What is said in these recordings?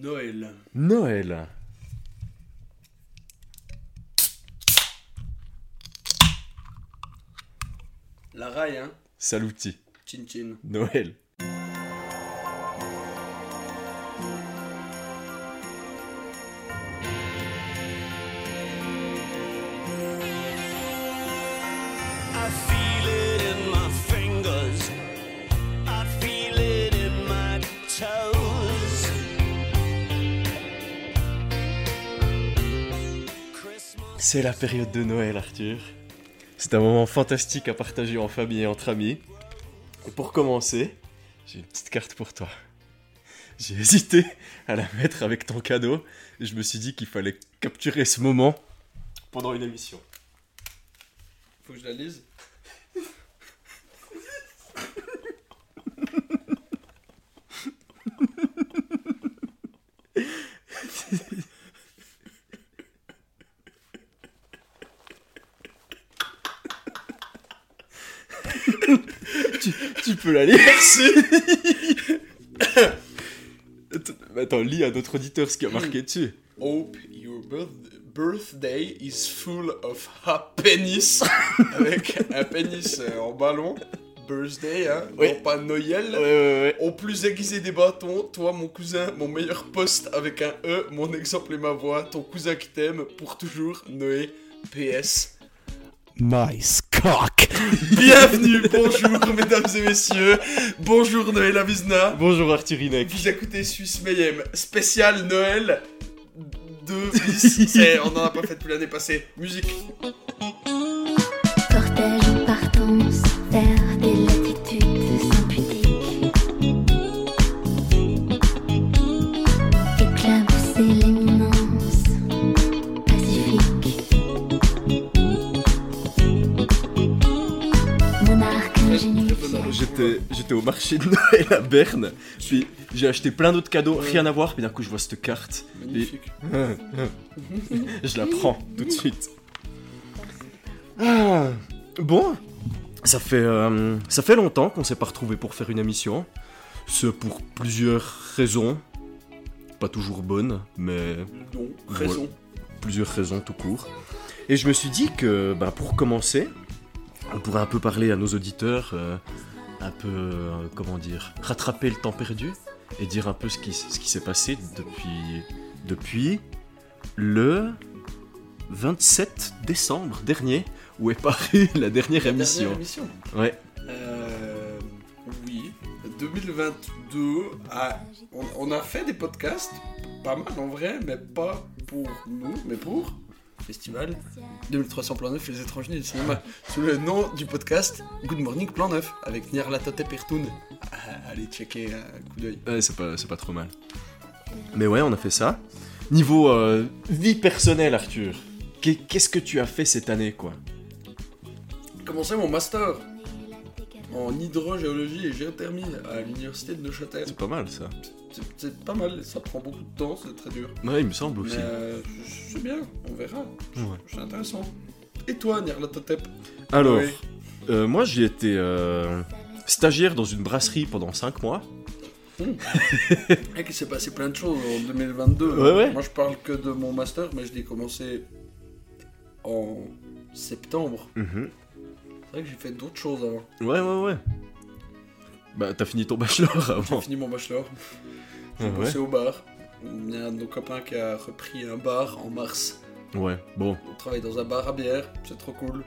Noël. Noël. La raille, hein Saluti. Chin chin. Noël. C'est la période de Noël, Arthur. C'est un moment fantastique à partager en famille et entre amis. Et pour commencer, j'ai une petite carte pour toi. J'ai hésité à la mettre avec ton cadeau je me suis dit qu'il fallait capturer ce moment pendant une émission. Faut que je la lise Tu peux la lire Attends, Attends, lis à notre auditeur ce qui a marqué dessus. Hope your birth- birthday is full of happiness. Avec un pénis euh, en ballon. Birthday, hein Oui. Non, pas Noël. Ouais, ouais, ouais. Au plus aiguisé des bâtons, toi mon cousin, mon meilleur poste avec un E, mon exemple et ma voix, ton cousin qui t'aime pour toujours, Noé, PS. Nice Bienvenue, bonjour mesdames et messieurs, bonjour Noël Avisna. Bonjour Arthur Inek. Vous écoutez Suisse Mayhem, spécial Noël 2 bis. C'est- On en a pas fait depuis l'année passée. Musique. J'étais, j'étais au marché de Noël à Berne, puis j'ai acheté plein d'autres cadeaux, rien à voir, puis d'un coup je vois cette carte, Magnifique. je la prends tout de suite. Ah, bon, ça fait, euh, ça fait longtemps qu'on s'est pas retrouvé pour faire une émission, c'est pour plusieurs raisons, pas toujours bonnes, mais Non, plusieurs raisons tout court. Et je me suis dit que bah, pour commencer, on pourrait un peu parler à nos auditeurs, euh, un peu, euh, comment dire, rattraper le temps perdu et dire un peu ce qui, ce qui s'est passé depuis, depuis le 27 décembre dernier, où est parue la dernière La émission. dernière émission. Ouais, Euh, oui, 2022, ah, on, on a fait des podcasts, pas mal en vrai, mais pas pour nous, mais pour Festival 2300 Plan Neuf et les étrangers du cinéma, sous le nom du podcast Good Morning Plan Neuf, avec Nyarlathotep Pertoun. Ah, allez checker un coup d'œil. ouais, c'est pas, c'est pas trop mal. Mais ouais, on a fait ça. Niveau euh, vie personnelle, Arthur, qu'est- qu'est-ce que tu as fait cette année, quoi? Commencé mon master en hydrogéologie et géothermie à l'université de Neuchâtel. C'est pas mal, ça. C'est- pas mal, ça prend beaucoup de temps, c'est très dur. Ouais, il me semble aussi. euh, c'est bien, on verra. Ouais. C'est intéressant. Et toi, Nyarlathotep Alors, Oui. euh, moi j'ai été euh, stagiaire dans une brasserie pendant 5 mois. Et qu'il s'est passé plein de choses en 2022. Ouais, ouais. Moi, je parle que de mon master, mais je l'ai commencé en septembre. Mhm. C'est vrai que j'ai fait d'autres choses avant. Ouais, ouais, ouais. Bah, t'as fini ton bachelor J'ai avant. fini mon bachelor. J'ai Ah bossé ouais. au bar. Il y a un de nos copains qui a repris un bar en mars. Ouais, bon, On travaille dans un bar à bière, c'est trop cool.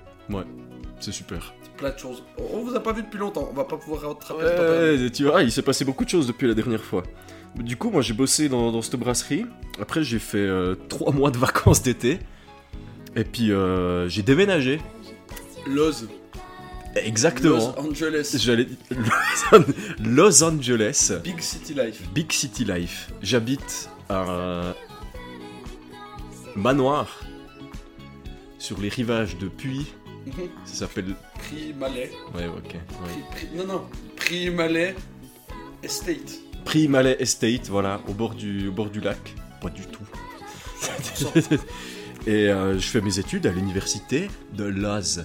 c'est super. Plein de choses. On vous a pas vu depuis longtemps, on va pas pouvoir rattraper le. Ouais, tu vois, il s'est passé beaucoup de choses depuis la dernière fois. Du coup, moi j'ai bossé dans, dans cette brasserie. Après, j'ai fait 3 mois de vacances d'été. Et puis, euh, j'ai déménagé. Loz. Exactement. Los Angeles. J'allais. Los An- Los Angeles. Big City Life. Big City Life. J'habite à un manoir sur les rivages de Puy. Mhm. Ça s'appelle. Prix Malais. Ouais, ok. ouais. Prix, prix- non, non. Prix Malais Estate. Prix Malais Estate, voilà, au bord du, au bord du lac. Pas du tout. Et euh, je fais mes études à l'université de. Los,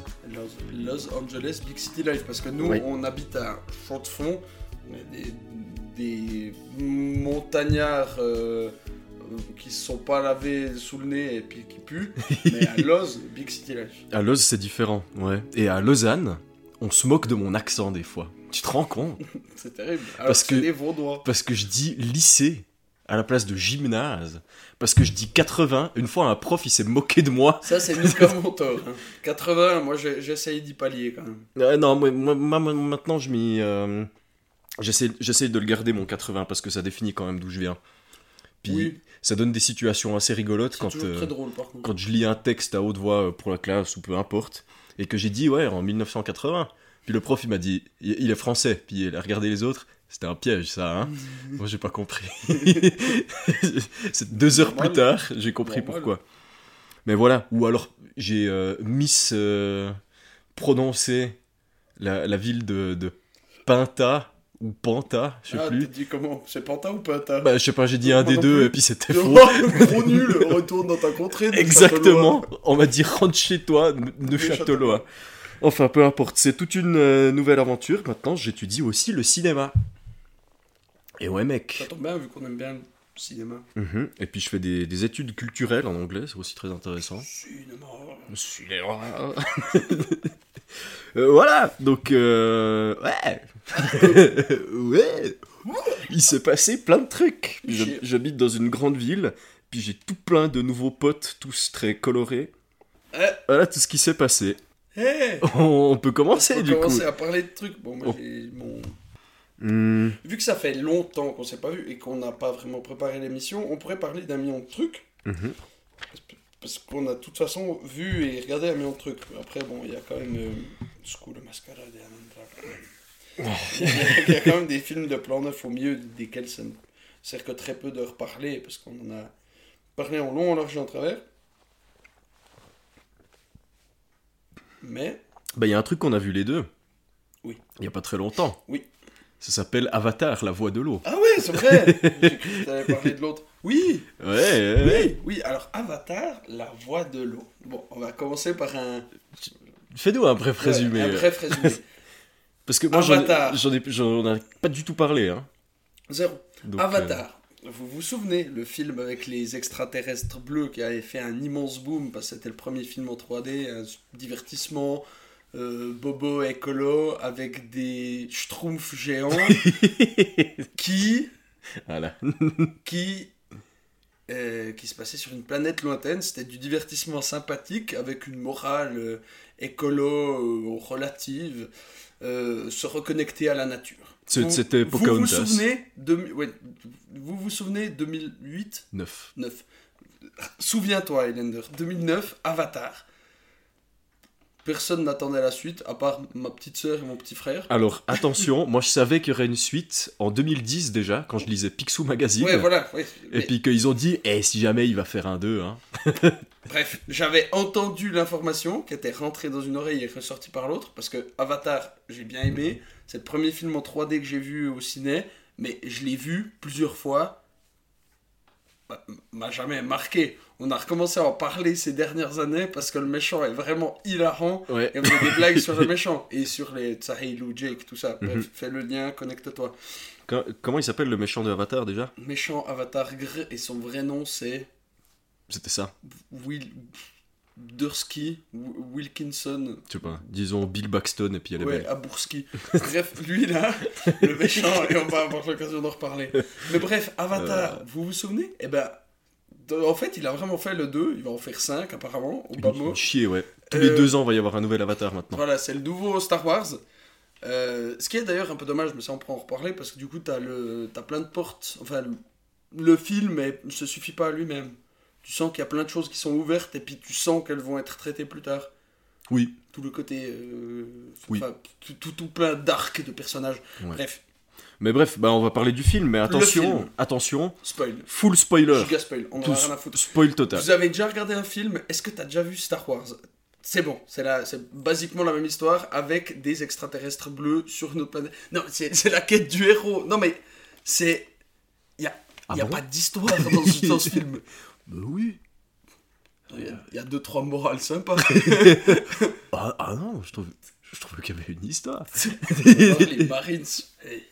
Los Angeles Big City Life. Parce que nous, Oui. on habite à Chaux-de-Fonds. On a des, des montagnards euh, qui se sont pas lavés sous le nez et puis qui puent. mais à Loz, Big City Life. À Loz, c'est différent, ouais. Et à Lausanne, on se moque de mon accent des fois. Tu te rends compte? C'est terrible. Alors Parce que. Parce que je dis lycée à la place de gymnase. Parce que je dis 80. Une fois, un prof, il s'est moqué de moi. Ça, c'est nous comme mon tort. hein. 80, moi j'essaye d'y pallier quand même. Euh, non, moi, maintenant, je m'y. euh, J'essaie de le garder, mon 80, parce que ça définit quand même d'où je viens. Puis Oui. ça donne des situations assez rigolotes quand, euh, très drôle par contre. quand je lis un texte à haute voix euh, pour la classe ou peu importe, et que j'ai dit, ouais, en 1980. Puis le prof, il m'a dit, il est français. Puis il a regardé les autres. C'était un piège, ça, hein Moi, j'ai pas compris. C'est deux heures plus tard, j'ai compris pourquoi. Mais voilà. Ou alors, j'ai euh, miss euh, prononcé la, la ville de, de Pinta ou Panta, je sais ah, plus. t'as dit comment? C'est Panta ou Panta Bah, je sais pas, j'ai dit un des deux plus. et puis c'était faux. gros nul, retourne dans ta contrée. Exactement. On m'a dit rentre chez toi, ne- Neuchâtelois. Neuchâtelois. Enfin, peu importe. C'est toute une euh, nouvelle aventure. Maintenant, j'étudie aussi le cinéma. Et ouais, Ça mec. tombe bien vu qu'on aime bien le cinéma. Mhm. Et puis, je fais des, des études culturelles en anglais. C'est aussi très intéressant. Cinéma. Cinéma. Euh, voilà. Donc, euh, ouais. ouais. Il s'est passé plein de trucs. J'hab-. J'habite dans une grande ville. Puis j'ai tout plein de nouveaux potes, tous très colorés. Eh. Voilà tout ce qui s'est passé. Hey On peut commencer On du va coup. commencer à parler de trucs. Bon, moi Oh. j'ai mon. Hmm, Vu que ça fait longtemps qu'on s'est pas vu et qu'on n'a pas vraiment préparé l'émission, on pourrait parler d'un million de trucs. mhm. Parce qu'on a de toute façon vu et regardé un million de trucs. Après, bon, il y a quand même euh, School of Masquerade et. Il y a quand même des films de plan neuf au milieu desquels ça ne sert que très peu de reparler parce qu'on en a parlé en long, en large et en travers. Mais, Bah, il y a un truc qu'on a vu les deux. Oui. Il y a pas très longtemps. Oui. Ça s'appelle Avatar, la voix de l'eau. ah ouais, c'est vrai J'ai cru que t'allais parler de l'autre. Oui Ouais, ouais, ouais. Oui, oui, alors Avatar, la voix de l'eau. Bon, on va commencer par un, Fais-nous un bref ouais, résumé. un bref résumé. Parce que moi, j'en ai, pas du tout parlé. Hein. Zéro. Donc, Avatar. Vous vous souvenez, le film avec les extraterrestres bleus qui avait fait un immense boom parce que c'était le premier film en 3D, un divertissement euh, bobo écolo avec des schtroumpfs géants qui, Voilà. qui, euh, qui se passait sur une planète lointaine. C'était du divertissement sympathique avec une morale euh, écolo euh, relative, se reconnecter à la nature. C'était vous vous souvenez, de, ouais, vous vous souvenez 2008 9. 9. Souviens-toi, Highlander, 2009, Avatar. Personne n'attendait la suite, à part ma petite sœur et mon petit frère. Alors, attention, moi je savais qu'il y aurait une suite en 2010 déjà, quand je lisais Picsou Magazine. ouais, voilà. ouais. Et puis qu'ils ont dit, eh, si jamais il va faire un 2, hein. Bref, j'avais entendu l'information qui était rentrée dans une oreille et ressortie par l'autre, parce que Avatar, j'ai bien aimé. C'est le premier film en 3D que j'ai vu au ciné, mais je l'ai vu plusieurs fois. Bah, m'a jamais marqué. On a recommencé à en parler ces dernières années parce que le méchant est vraiment hilarant Ouais. et on fait des blagues sur le méchant et sur les Tsahei Lou Jake, tout ça. Bref, Mhm. fais le lien, connecte-toi. Co- Comment il s'appelle le méchant de Avatar déjà? Méchant Avatar Gr et son vrai nom c'est C'était ça. Will Dursky Wi- Wilkinson Je sais pas. Disons Bill Baxton et puis elle est Ouais, belle. Aburski. bref, lui là, le méchant, et on va avoir l'occasion d'en reparler. Mais bref, Avatar, vous vous souvenez? Eh ben, en fait, il a vraiment fait le 2, il va en faire 5 apparemment, au bas mot. Chier, ouais. Tous Euh, les deux ans, il va y avoir un nouvel Avatar maintenant. Voilà, c'est le nouveau Star Wars. Euh, ce qui est d'ailleurs un peu dommage, mais ça on pourra en reparler, parce que du coup, t'as le... plein de portes. Enfin, le, le film ne se suffit pas à lui-même. Tu sens qu'il y a plein de choses qui sont ouvertes, et puis tu sens qu'elles vont être traitées plus tard. Oui. Tout le côté. euh, Oui. tout, tout, tout plein d'arcs de personnages. Ouais. Bref, Mais bref, bah, on va parler du film, mais attention, film. attention, spoil. full spoiler. Giga spoil, on en a rien à foutre. spoil total. Vous avez déjà regardé un film, est-ce que t'as déjà vu Star Wars? C'est bon, c'est c'est basiquement la même histoire avec des extraterrestres bleus sur une autre planète. Non, c'est c'est la quête du héros. Non mais, c'est... Il n'y a, Ah y a bon? pas d'histoire dans ce film. Bah oui. Il y a- il y, a deux, trois morales sympas. Ah, ah non, je trouve, je trouvais qu'il y avait une histoire. Oh, les Marines. eh,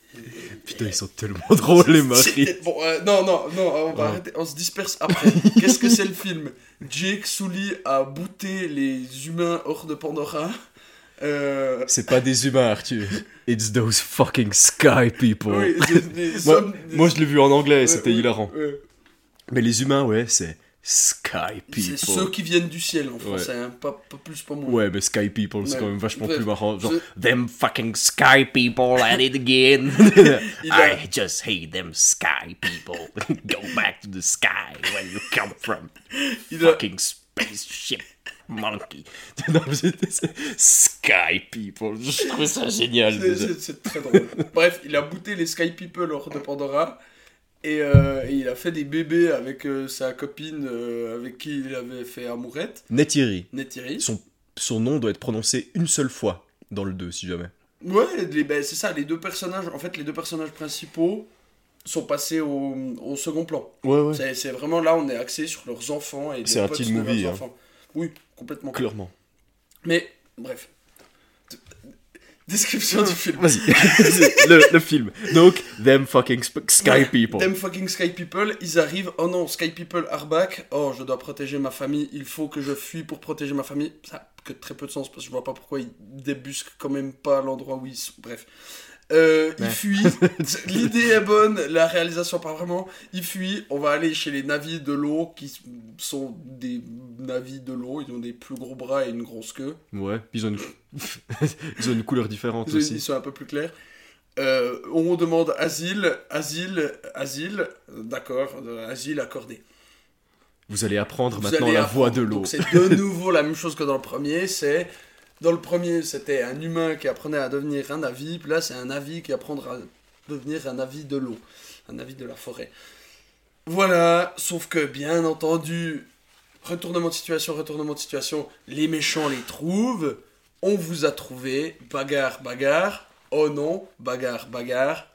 Putain, ils sont tellement drôles, les maris. Bon, euh, non, non, non, on va Ouais. arrêter, on se disperse après. Qu'est-ce que c'est le film? Jake Sully a booté les humains hors de Pandora. Euh, C'est pas des humains, Arthur. It's those fucking sky people. oui, des- des Moi, des- moi, je l'ai vu en anglais Ouais, c'était ouais, hilarant. ouais. Mais les humains, ouais, c'est sky C'est people. ceux qui viennent du ciel en français, hein, pas, pas plus, pas moins. Ouais, mais sky people, c'est Ouais. quand même vachement Bref, plus marrant. Genre, je- them fucking sky people at it again. A- I just hate them sky people. Go back to the sky where you come from. Il a- Fucking spaceship monkey. Non, c'est- c'est- sky people. Je trouve ça génial. C'est-. C'est c'est très drôle. Bref, il a booté les Sky People hors de Pandora. Et, euh, et il a fait des bébés avec euh, sa copine euh, avec qui il avait fait amourette, Neytiri. Neytiri. Son, son nom doit être prononcé une seule fois dans le 2, si jamais. Ouais, les- ben, c'est ça, les deux personnages, en fait, les deux personnages principaux sont passés au, au second plan. Ouais, ouais. C'est vraiment là, on est axé sur leurs enfants et C'est un teen movie, hein. Oui, complètement. Clairement. Mais, bref. Description du film. Vas-y, le, le film. Donc, them fucking sp- sky people. Them fucking Sky People, ils arrivent. Oh non, Sky People are back. Oh, je dois protéger ma famille. Il faut que je fuis pour protéger ma famille. Ça a que très peu de sens parce que je vois pas pourquoi ils débusquent quand même pas l'endroit où ils sont. Bref. Euh, Ils Ouais. fuient. L'idée est bonne, la réalisation pas vraiment. Ils fuient. On va aller chez les navis de l'eau qui sont des navis de l'eau. Ils ont des plus gros bras et une grosse queue. Ouais, puis ils ont une, ils ont une couleur différente Ils, ils aussi. sont un peu plus clairs. Euh, on demande asile, asile, asile, d'accord, euh, asile accordé. Vous allez apprendre Vous maintenant allez la apprendre. voix de l'eau. C'est de nouveau la même chose que dans le premier, c'est... Dans le premier, c'était un humain qui apprenait à devenir un avis, puis là, c'est un avis qui apprendra à devenir un avis de l'eau, un avis de la forêt. Voilà, sauf que, bien entendu, retournement de situation, retournement de situation, les méchants les trouvent, on vous a trouvé, bagarre, bagarre, oh non, bagarre, bagarre,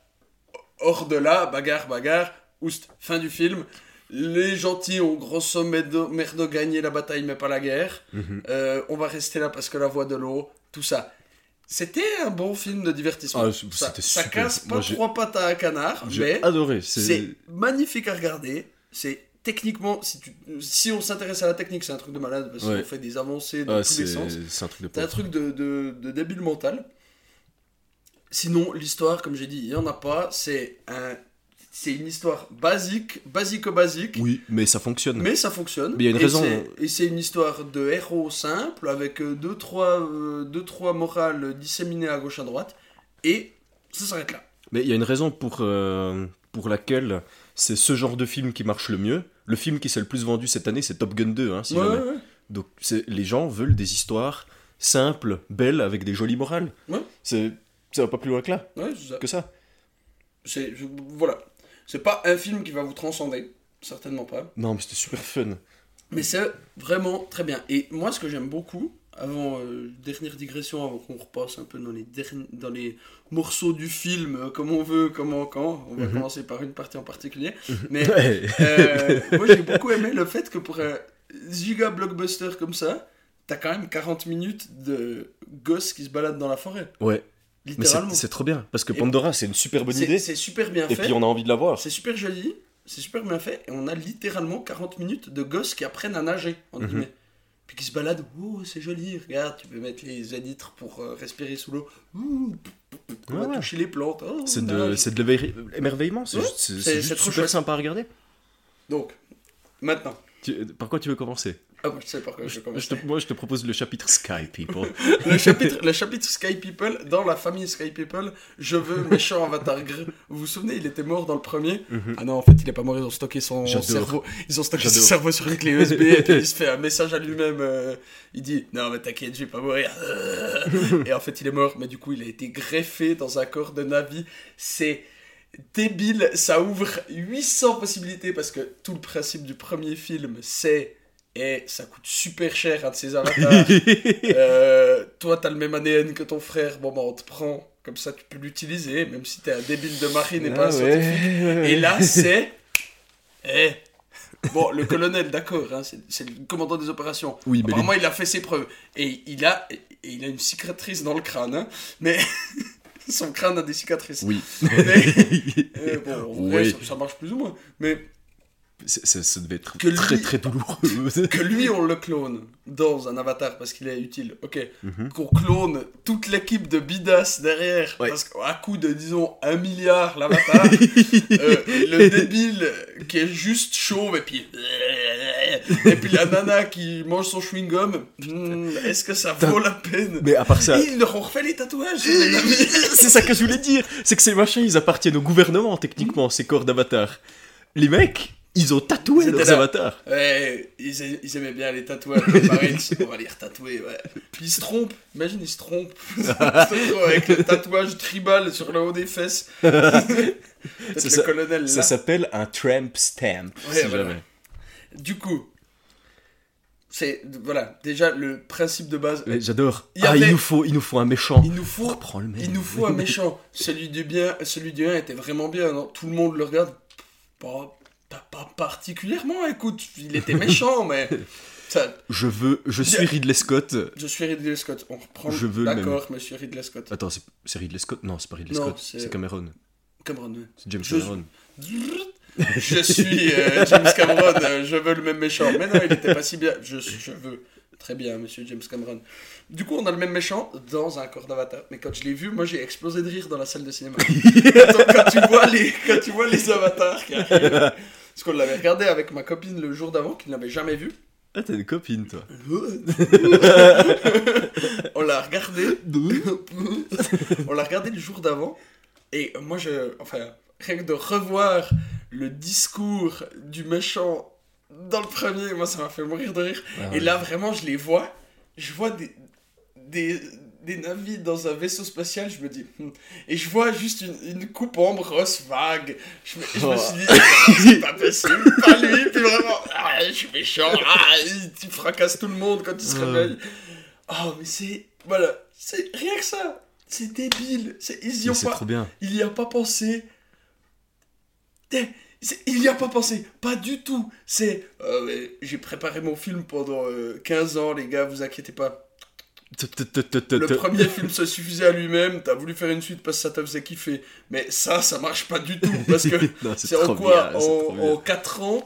hors de là, bagarre, bagarre, oust, fin du film. Les gentils ont grosso modo merdo gagné la bataille mais pas la guerre. Mhm. Euh, on va rester là parce que la voix de l'eau, tout ça. C'était un bon film de divertissement. Ah, ça, casse pas Moi, trois pattes à un canard, mais adoré. c'est magnifique à regarder. C'est techniquement, si, tu, si on s'intéresse à la technique, c'est un truc de malade parce Ouais. qu'on fait des avancées dans ah, tous les sens. c'est un truc de C'est un truc de, de, de débile mental. Sinon, l'histoire, comme j'ai dit, il n'y en a pas. C'est un, c'est une histoire basique, basique-basique. Oui, mais ça fonctionne. Mais ça fonctionne. Mais il y a une Et raison. c'est- Et c'est une histoire de héros simple, avec 2-3 deux, trois morales disséminées à gauche à droite. Et ça s'arrête là. Mais il y a une raison pour, euh, pour laquelle c'est ce genre de film qui marche le mieux. Le film qui s'est le plus vendu cette année, c'est Top Gun 2, hein, si Ouais, jamais. ouais, ouais. Donc les gens veulent des histoires simples, belles, avec des jolies morales. C'est ça va pas plus loin que là, ça. que ça. C'est, voilà. C'est pas un film qui va vous transcender. Certainement pas. Non, mais c'était super fun. Mais c'est vraiment très bien. Et moi, ce que j'aime beaucoup, avant, euh, dernière digression, avant qu'on repasse un peu dans les, derni- dans les morceaux du film, euh, comme on veut, comment, quand, on va Mhm. commencer par une partie en particulier. Mais euh, moi, j'ai beaucoup aimé le fait que pour un giga blockbuster comme ça, t'as quand même 40 minutes de gosses qui se baladent dans la forêt. Ouais, mais c'est trop bien. Parce que Et- Pandora, c'est une super bonne idée. c'est super bien Et fait. puis on a envie de la voir. C'est super joli, c'est super bien fait, et on a littéralement 40 minutes de gosses qui apprennent à nager, entre Mhm. guillemets. Puis qui se baladent, ouh, c'est joli, regarde, tu peux mettre les élytres pour euh, respirer sous l'eau, ouh, on va Ouais. toucher les plantes, oh, C'est de, l'émerveillement. C'est Ouais, juste, c'est- juste trop super chouette. sympa à regarder. Donc, maintenant, Tu- par quoi tu veux commencer? Ah, moi, je sais par quoi je Je- vais commencer. je te- Moi, je te propose le chapitre Sky People. le, chapitre, le chapitre Sky People, dans la famille Sky People, je veux méchant avatar gris. Vous vous souvenez, il était mort dans le premier Mhm. Ah non, en fait, il est pas mort, ils ont stocké son cerveau. Ils ont stocké son cerveau sur une clé USB et puis il se fait un message à lui-même. euh, il dit Non, mais t'inquiète, je vais pas mourir. et en fait, il est mort, mais du coup, il a été greffé dans un corps de Navi. C'est débile, ça ouvre 800 possibilités parce que tout le principe du premier film, c'est. Et ça coûte super cher un de ces avatars. Euh, toi, t'as le même ADN que ton frère, bon bah on te prend, comme ça tu peux l'utiliser, même si t'es un débile de marine et pas un Ah scientifique. ouais. Et là, c'est. Eh, Bon, le colonel, d'accord, hein, c'est le commandant des opérations. Oui, mais Apparemment, il a fait ses preuves. Et il a, et il a une cicatrice dans le crâne, hein, mais son crâne a des cicatrices. Oui. Mais, euh, bon, en vrai, Oui. ça, ça marche plus ou moins. Mais ça, devait être Que très lui- très douloureux. que lui, on le clone dans un avatar parce qu'il est utile, ok. Mhm. Qu'on clone toute l'équipe de bidas derrière, Ouais. parce qu'à coup de, disons, un milliard l'avatar, euh, le débile qui est juste chauve et puis. Et puis la nana qui mange son chewing-gum, hmm, est-ce que ça vaut la peine? Mais à part ça, Et ils leur ont refait les tatouages c'est ça que je voulais dire. C'est que ces machins, ils appartiennent au gouvernement, techniquement, ces corps d'avatar. Les mecs, ils ont tatoué leurs là. avatars. Ouais, ils, aimaient bien les tatouages. Pareil, on va les retatouer, ouais. Puis ils se trompent, imagine, ils se trompent. Avec le tatouage tribal sur le haut des fesses. C'est le ça- colonel Ça s'appelle un tramp stamp, Ouais, si voilà. jamais. Du coup, c'est. Voilà, déjà le principe de base. J'adore. Il Ah, il nous faut, il nous faut un méchant. Il nous faut. Le. Il nous faut un méchant. Celui du bien, celui du 1 était vraiment bien, non? Tout le monde le regarde. Pas, pas, pas particulièrement, écoute, il était méchant, mais. Ça, Je veux, je suis Ridley Scott. je suis Ridley Scott. On reprend. Je veux le D'accord, monsieur Ridley Scott. Attends, c'est Ridley Scott? Non, c'est pas Ridley Non, Scott. c'est- C'est Cameron. Cameron, ouais. C'est James Je- Cameron. Je suis euh, James Cameron, euh, je veux le même méchant. Mais non, il était pas si bien. Je, je veux. Très bien, monsieur James Cameron. Du coup, on a le même méchant dans un corps d'avatar. Mais quand je l'ai vu, moi j'ai explosé de rire dans la salle de cinéma. quand, quand tu vois les, quand tu vois les avatars qui arrivent. Parce qu'on l'avait regardé avec ma copine le jour d'avant, qui ne l'avait jamais vu. Ah, t'as une copine, toi. on l'a regardé. on l'a regardé le jour d'avant. Et moi, je. Enfin, rien que de revoir le discours du méchant dans le premier, moi, ça m'a fait mourir de rire. Ah Et là, vraiment, je les vois. Je vois des. des des navires dans un vaisseau spatial, je me dis, hmm. et je vois juste une, une coupe en brosse vague. Je me, je me suis dit, Ah, c'est pas possible, pas lui, puis vraiment, ah, je suis méchant, ah, tu fracasses tout le monde quand il se réveille. Oh, mais c'est. Voilà, c'est rien que ça. C'est débile. C'est, ils y ont c'est pas. trop bien. Il y a pas pensé. Eh, Il y a pas pensé. Pas du tout. C'est. euh, j'ai préparé mon film pendant euh, 15 ans, les gars, vous inquiétez pas. Le premier film se suffisait à lui-même. T'as voulu faire une suite parce que ça te faisait kiffer. Mais ça, ça marche pas du tout. Parce que c'est en quoi bien, en, bien. en 4 ans?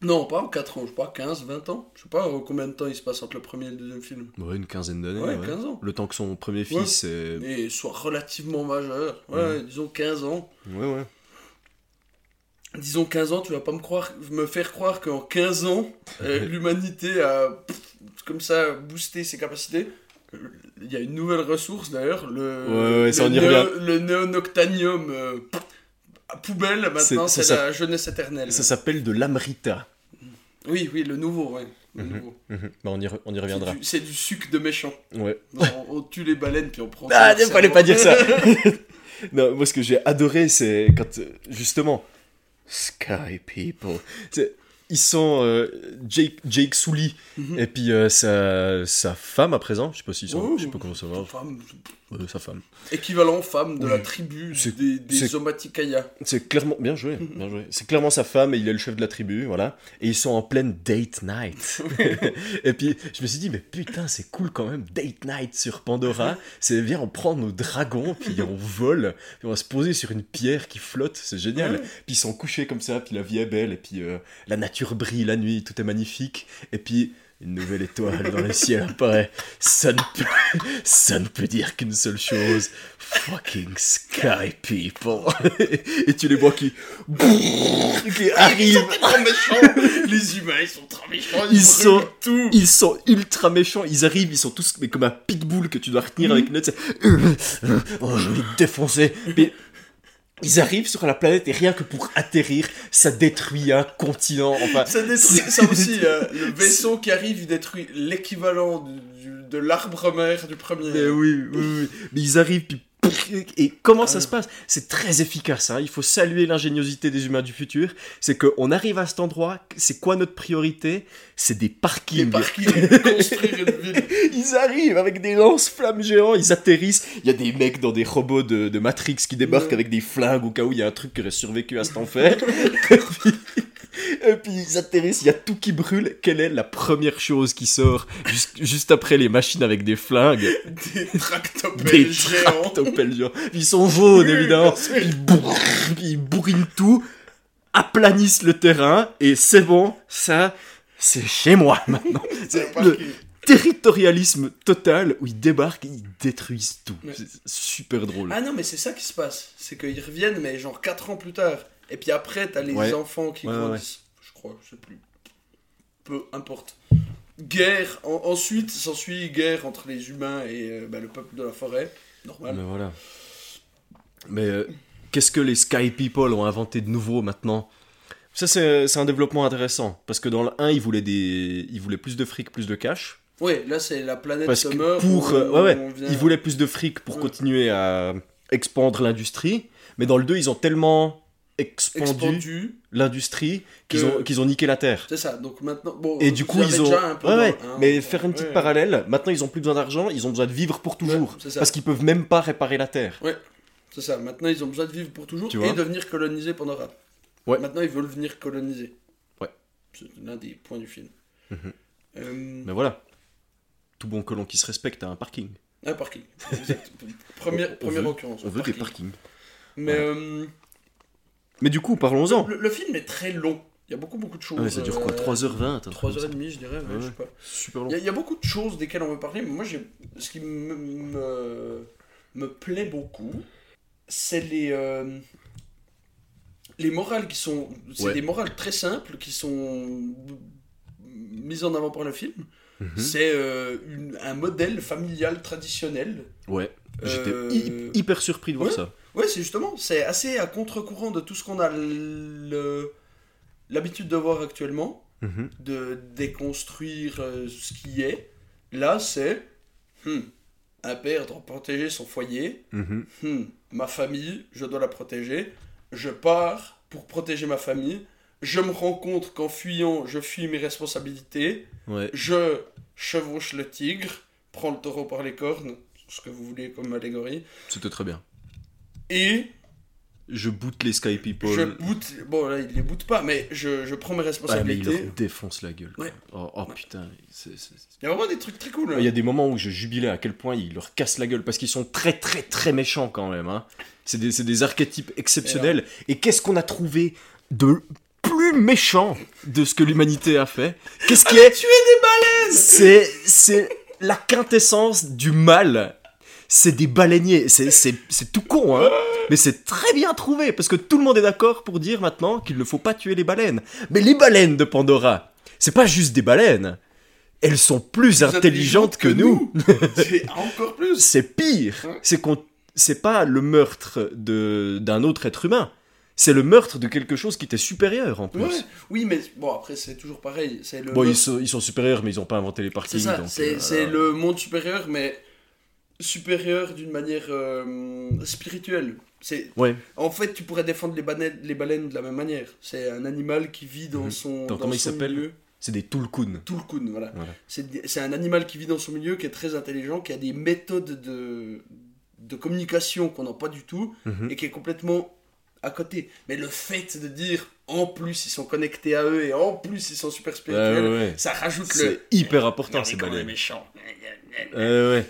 Non, pas en 4 ans, je sais pas, 15, 20 ans Je sais pas euh, combien de temps il se passe entre le premier et le deuxième film. Ouais, une quinzaine d'années. Ouais, ouais. 15 ans. Le temps que son premier Ouais. fils est... Et soit relativement majeur. Ouais, disons 15 ans. Ouais, ouais. Disons 15 ans, tu vas pas me croire, me faire croire qu'en 15 ans, euh, l'humanité a pff, comme ça boosté ses capacités. Il y a une nouvelle ressource d'ailleurs, le, Ouais, ouais, le, néo- néonoctanium euh, à poubelle, maintenant C'est- la jeunesse éternelle. Ça s'appelle de l'amrita. Oui, oui, le nouveau, le Mhm. nouveau. Mhm. Bah, on y, on y reviendra. C'est du, sucre de méchant. Ouais. Non, on, on tue les baleines puis on prend. Ah, ne fallait pas dire ça. non, moi ce que j'ai adoré, c'est quand justement Sky People, ils sont euh, Jake, Jake Sully. Mhm. et puis euh, sa, sa femme à présent, je sais pas si Oh, je sais pas comment ça va, Femme, euh, sa femme. équivalent femme de la tribu des, des c'est- clairement bien joué, bien joué. C'est clairement sa femme et il est le chef de la tribu, voilà. Et ils sont en pleine date night. et puis je me suis dit mais putain c'est cool quand même date night sur Pandora. C'est bien on prend nos dragons puis on vole, puis on va se poser sur une pierre qui flotte, c'est génial. Ouais. Puis ils sont couchés comme ça, puis la vie est belle et puis euh, la nature brille la nuit, tout est magnifique. Et puis une nouvelle étoile dans le ciel apparaît. Ça ne peut, ça ne peut dire qu'une seule chose. Fucking sky people. Et tu les vois qui, qui arrivent. trop méchants. Les humains, ils sont trop méchants. Ils, Ils sont- tout. Ils sont ultra méchants, ils arrivent, ils sont tous mais comme un pitbull que tu dois retenir avec une note. c'est, Oh, je vais te défoncer. Mais ils arrivent sur la planète et rien que pour atterrir, ça détruit un continent. Enfin, Ça détruit ça aussi. euh, le vaisseau qui arrive, il détruit l'équivalent de l'arbre mère du premier. Mais oui, oui, oui. Mais ils arrivent, puis. Et comment ça se passe C'est très efficace, hein. il faut saluer l'ingéniosité des humains du futur. C'est qu'on arrive à cet endroit, c'est quoi notre priorité? C'est des parkings. parkings, construire une ville. Ils arrivent avec des lance-flammes géants, ils atterrissent. Il y a des mecs dans des robots de, de Matrix qui débarquent Ouais. avec des flingues au cas où il y a un truc qui aurait survécu à cet enfer. et puis, ils atterrissent, il y a tout qui brûle. Quelle est la première chose qui sort juste, juste après les machines avec des flingues? Des tractopelles Des géants. géants. Ils sont jaunes, évidemment. Ils, bourrent, ils bourrinent tout, aplanissent le terrain, et c'est bon, ça, c'est chez moi maintenant. C'est le territorialisme total où ils débarquent et ils détruisent tout. Ouais. C'est super drôle. Ah non, mais c'est ça qui se passe. C'est qu'ils reviennent, mais genre 4 ans plus tard. Et puis après, t'as les Ouais. enfants qui Ouais, ouais, grandissent. Je crois, je sais plus. Peu importe. Guerre. en- ensuite, s'ensuit guerre entre les humains et euh, bah, le peuple de la forêt. Normal. Mais voilà. Mais euh, qu'est-ce que les Sky People ont inventé de nouveau maintenant? Ça, c'est c'est un développement intéressant. Parce que dans le 1, ils voulaient, des... ils voulaient plus de fric, plus de cash. Ouais, là, c'est la planète Parce que meurt. pour. où euh, ouais, ouais, vient- ils voulaient plus de fric pour Ouais. continuer à expandre l'industrie. Mais dans le 2, ils ont tellement expandu, expandu. l'industrie qu'ils ont, qu'ils ont niqué la Terre. C'est ça. Donc maintenant. Bon, Et du coup, ils ont. déjà un peu Ouais, ouais, le un, mais faire une petite ouais. parallèle, maintenant ils ont plus besoin d'argent, ils ont besoin de vivre pour toujours. parce qu'ils peuvent même pas réparer la Terre. C'est ça. Maintenant, ils ont besoin de vivre pour toujours Tu et de venir coloniser Pandora. Ouais. Maintenant, ils veulent venir coloniser. Ouais. C'est l'un des points du film. Mhm. Euh, Mais voilà. Tout bon colon qui se respecte a un parking. Un parking. Exact. Première, On- on première veut- occurrence. On veut des parking. parkings. Mais euh, Mais du coup, parlons-en. le, le film est très long. Il y a beaucoup, beaucoup de choses. Ah ouais, ça dure quoi euh, 3h20 un truc comme ça. 3h30, je dirais. ouais, Ouais, je sais pas. Super Il long. y, a- il y a beaucoup de choses desquelles on veut parler, mais moi, ce qui me, me, me plaît beaucoup, c'est les, euh, les morales qui sont. C'est des morales très simples qui sont mises en avant par le film. Mhm. C'est euh, un modèle familial traditionnel. Ouais. J'étais Euh, hy- hyper surpris de voir ça. Ouais, c'est justement, c'est assez à contre-courant de tout ce qu'on a l'habitude de voir actuellement. Mhm. de déconstruire euh, ce qui est. Là, c'est hmm, un père doit protéger son foyer. Mhm. Hmm, ma famille, je dois la protéger. Je pars pour protéger ma famille. Je me rends compte qu'en fuyant, je fuis mes responsabilités. Ouais. Je chevauche le tigre, prends le taureau par les cornes, ce que vous voulez comme allégorie. C'était très bien. Et Je boot les Sky People. je boot. Bon, là, il les boot pas, mais je, je prends mes Ouais, mais il responsabilités. leur défonce la gueule. Ouais. Oh, oh, Ouais. putain. c'est- c'est- Il y a vraiment des trucs très cool. hein. Il y a des moments où je jubilais à quel point ils leur cassent la gueule parce qu'ils sont très très très méchants quand même. Hein. C'est des, c'est des archétypes exceptionnels. Et qu'est-ce qu'on a trouvé de plus méchant de ce que l'humanité a fait? Qu'est-ce qui est Tuer des baleines C'est c'est la quintessence du mal. C'est des baleiniers. C'est tout con hein. Mais c'est très bien trouvé parce que tout le monde est d'accord pour dire maintenant qu'il ne faut pas tuer les baleines. Mais les baleines de Pandora, c'est pas juste des baleines. Elles sont plus intelligentes que nous. C'est encore plus. C'est pire. C'est qu'on c'est pas le meurtre de d'un autre être humain. C'est le meurtre de quelque chose qui était supérieur en plus. Ouais, oui, mais bon, après, c'est toujours pareil. C'est le, Bon, ils sont, ils sont supérieurs, mais ils ont pas inventé les c'est parkings. ça, c'est euh, c'est le monde supérieur, mais supérieur d'une manière euh, spirituelle. C'est Ouais. En fait, tu pourrais défendre les baleines, les baleines de la même manière. C'est un animal qui vit dans Mhm. son. Dans comment il son s'appelle milieu. C'est des Tulkun. Tulkun, voilà. Voilà. C'est c'est un animal qui vit dans son milieu, qui est très intelligent, qui a des méthodes de, de communication qu'on n'a pas du tout, Mhm. et qui est complètement à côté. Mais le fait de dire, en plus, ils sont connectés à eux, et en plus, ils sont super spirituels, ouais, ouais. ça rajoute le... C'est hyper important ces baleines. méchant. Ouais.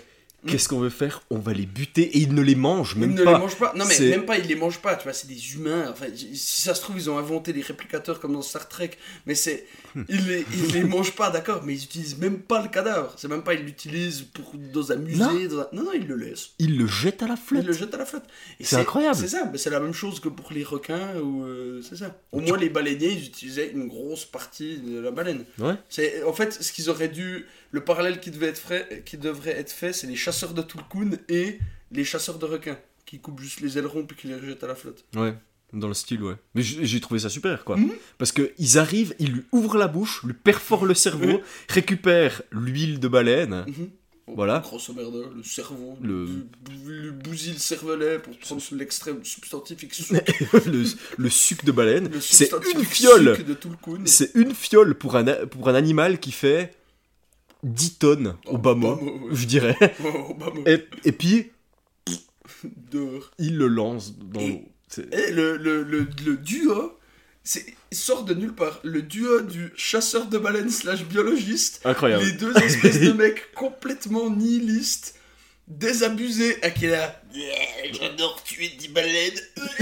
Qu'est-ce qu'on veut faire? On va les buter et ils ne les mangent Ils même ne pas. les mangent pas. Non, mais même pas, ils les mangent pas, tu vois, c'est des humains. Enfin, si ça se trouve, ils ont inventé des réplicateurs comme dans Star Trek, mais c'est. Hmm. Ils les, ils les mangent pas, d'accord, mais ils utilisent même pas le cadavre. C'est même pas, ils l'utilisent pour, dans un musée. Non. dans un- non, non, ils le laissent. Ils le jettent à la Ils flotte. le jettent à la flotte. C'est incroyable. C'est ça, mais c'est la même chose que pour les requins ou. euh, c'est ça. Au moins, les baleiniers, ils utilisaient une grosse partie de la baleine. Ouais. C'est en fait ce qu'ils auraient dû le parallèle qui devait être fait, qui devrait être fait, c'est les chasseurs de Tulkun et les chasseurs de requins qui coupent juste les ailerons puis qui les rejettent à la flotte. Ouais. Dans le style, ouais. Mais j'ai trouvé ça super, quoi. Mhm. Parce que ils arrivent, ils lui ouvrent la bouche, lui perforent le cerveau, récupèrent l'huile de baleine. Mhm. Voilà. Grosso merdo, le cerveau, Le- le, le bousille cervelet pour prendre l'extrême substantifique le, le suc de baleine. le C'est une fiole. C'est une fiole pour un, pour un animal qui fait 10 tonnes au bas mot, bas mot, ouais. je dirais. Et, et puis, Dehors. il le lance dans l'eau. Et le, le, le, le duo, sort de nulle part. Le duo du chasseur de baleines slash biologiste, Incroyable. les deux espèces de mecs complètement nihilistes, désabusés, à qui est là, Yeah, j'adore tuer 10 baleines,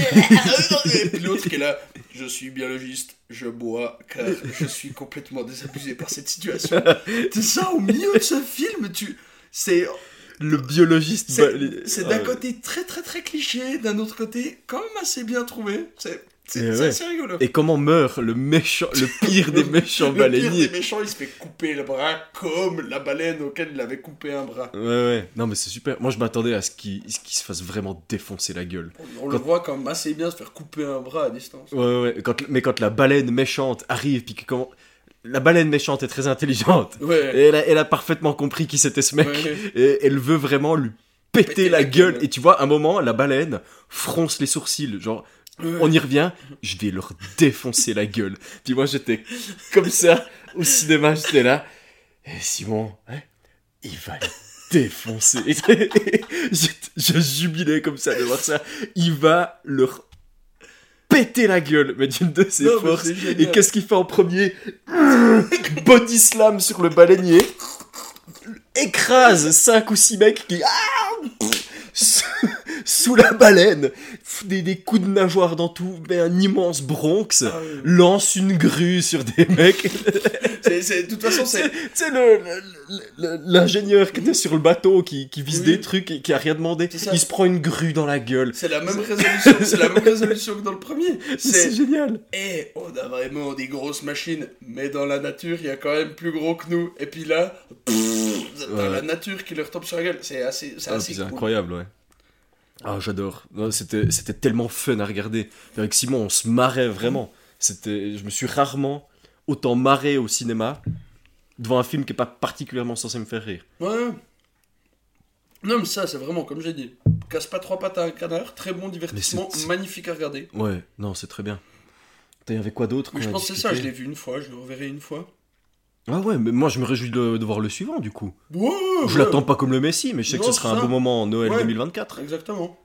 et puis l'autre qui est là, je suis biologiste, je bois, car je suis complètement désabusé par cette situation. C'est ça, au milieu de ce film, tu... C'est Le biologiste. c'est c'est d'un ouais. côté très très très cliché, d'un autre côté quand même assez bien trouvé. C'est c'est- c'est ouais. assez rigolo. Et comment meurt le méchant, le pire des méchants le pire baleiniers des méchants, il se fait couper le bras comme la baleine auquel il avait coupé un bras. Ouais, ouais. Non, mais c'est super. Moi, je m'attendais à ce qu'il se fasse vraiment défoncer la gueule. On, on le voit quand même assez bien se faire couper un bras à distance. Ouais, ouais. ouais. Quand, mais quand la baleine méchante arrive, puis que comment. La baleine méchante est très intelligente. Ouais. Et elle a, elle a parfaitement compris qui c'était ce mec. Ouais. Et elle veut vraiment lui péter, Péter la, gueule. gueule. Et tu vois, à un moment, la baleine fronce les sourcils. Genre. On y revient, je vais leur défoncer la gueule. Puis moi, j'étais comme ça, au cinéma, j'étais là. Et Simon, hein, il va le défoncer. Je, je jubilais comme ça de voir ça. Il va leur péter la gueule, mais d'une de ses Non, forces. Et qu'est-ce qu'il fait en premier? Body slam sur le baleinier. Écrase 5 ou 6 mecs qui. Sous, la baleine. Des, des coups de nageoire dans tout. Mais un immense bronx. Ah. Lance une grue sur des mecs. C'est- De toute façon, c'est. Le- l'ingénieur qui était sur le bateau, qui, qui vise Oui. des trucs et qui a rien demandé, il se prend une grue dans la gueule. C'est la même résolution, c'est la même résolution que dans le premier. C'est génial. Eh, on a vraiment des grosses machines, mais dans la nature, il y a quand même plus gros que nous. Et puis là, pff, dans Ouais. la nature qui leur tombe sur la gueule, c'est assez, c'est Ah, cool. incroyable, ouais. Ah, j'adore. C'était, c'était tellement fun à regarder. Avec Simon, on se marrait vraiment. C'était, je me suis rarement autant marré au cinéma devant un film qui est pas particulièrement censé me faire rire. Ouais. Non, mais ça, c'est vraiment comme j'ai dit. Casse pas trois pattes à un canard, très bon divertissement, magnifique à regarder. Ouais, non, c'est très bien. T'as y avait quoi d'autre Mais je pense que c'est ça, je l'ai vu une fois, je le reverrai une fois. Ah ouais, mais moi je me réjouis de, de voir le suivant du coup. Ouais, Je ouais. l'attends pas comme le Messi, mais je sais que ce sera un bon moment en Noël Ouais. 2024. Exactement.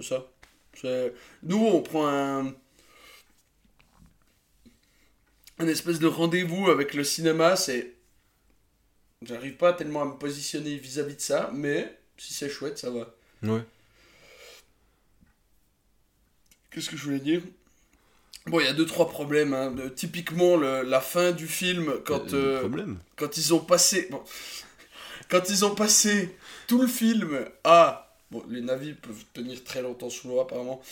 C'est ça. C'est- Nous, on prend un. Un espèce de rendez-vous avec le cinéma, c'est. J'arrive pas tellement à me positionner vis-à-vis de ça, mais si c'est chouette, ça va. Ouais. Qu'est-ce que je voulais dire? Bon, il y a deux, trois problèmes. hein. De- typiquement, le- la fin du film, quand, Euh, euh, problème. quand ils ont passé. bon, quand ils ont passé tout le film à. Bon, les navires peuvent tenir très longtemps sous l'eau, apparemment.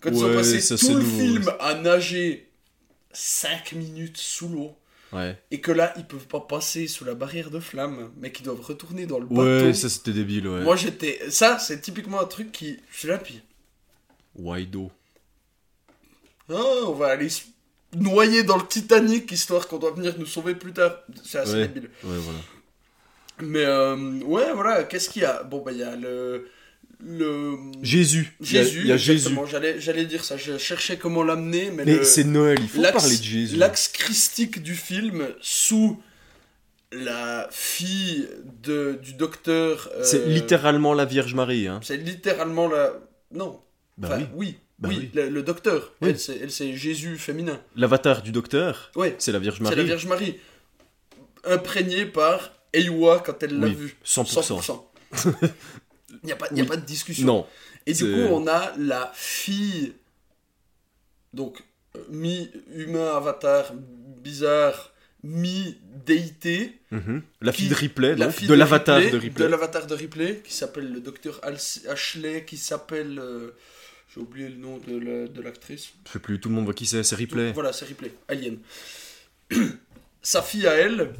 Quand ils ont passé ça, tout le film ouais. à nager 5 minutes sous l'eau, Ouais. et que là, ils peuvent pas passer sous la barrière de flamme, mais qu'ils doivent retourner dans le bateau. Ouais, ça c'était débile, ouais. Moi, j'étais. Ça, c'est typiquement un truc qui. Je suis là, puis. Wido. Ah, on va aller se noyer dans le Titanic, histoire qu'on doit venir nous sauver plus tard. C'est assez Ouais. débile. Ouais, voilà. Mais euh, ouais, voilà, qu'est-ce qu'il y a? Bon, bah, il y a le. Le. Jésus. Jésus, Il y a, Jésus. J'allais, j'allais dire ça, je cherchais comment l'amener, mais, Mais le- c'est Noël, il faut parler de Jésus. L'axe christique du film, sous la fille de, du docteur. euh, C'est littéralement la Vierge Marie, hein. C'est littéralement la. Non. Bah Enfin, oui. oui. Bah oui, oui. Le, le docteur. Oui. Elle, c'est, elle, c'est Jésus féminin. L'avatar du docteur, Ouais. c'est la Vierge C'est Marie. la Vierge Marie. Imprégnée par Eywa quand elle l'a Oui, vue. 100%. Il n'y a, pas- y a Oui. pas de discussion. Non. Et du c'est- coup, on a la fille. Donc, euh, mi-humain avatar bizarre, mi-déité. Mhm. La Qui- fille de Ripley, La donc, fille de l'avatar de De Ripley. l'avatar de Ripley, qui s'appelle le docteur Ashley, qui s'appelle. euh, J'ai oublié le nom de la- de l'actrice. Je sais plus, tout le monde voit qui c'est, c'est Ripley. Voilà, c'est Ripley, Alien. Sa fille à elle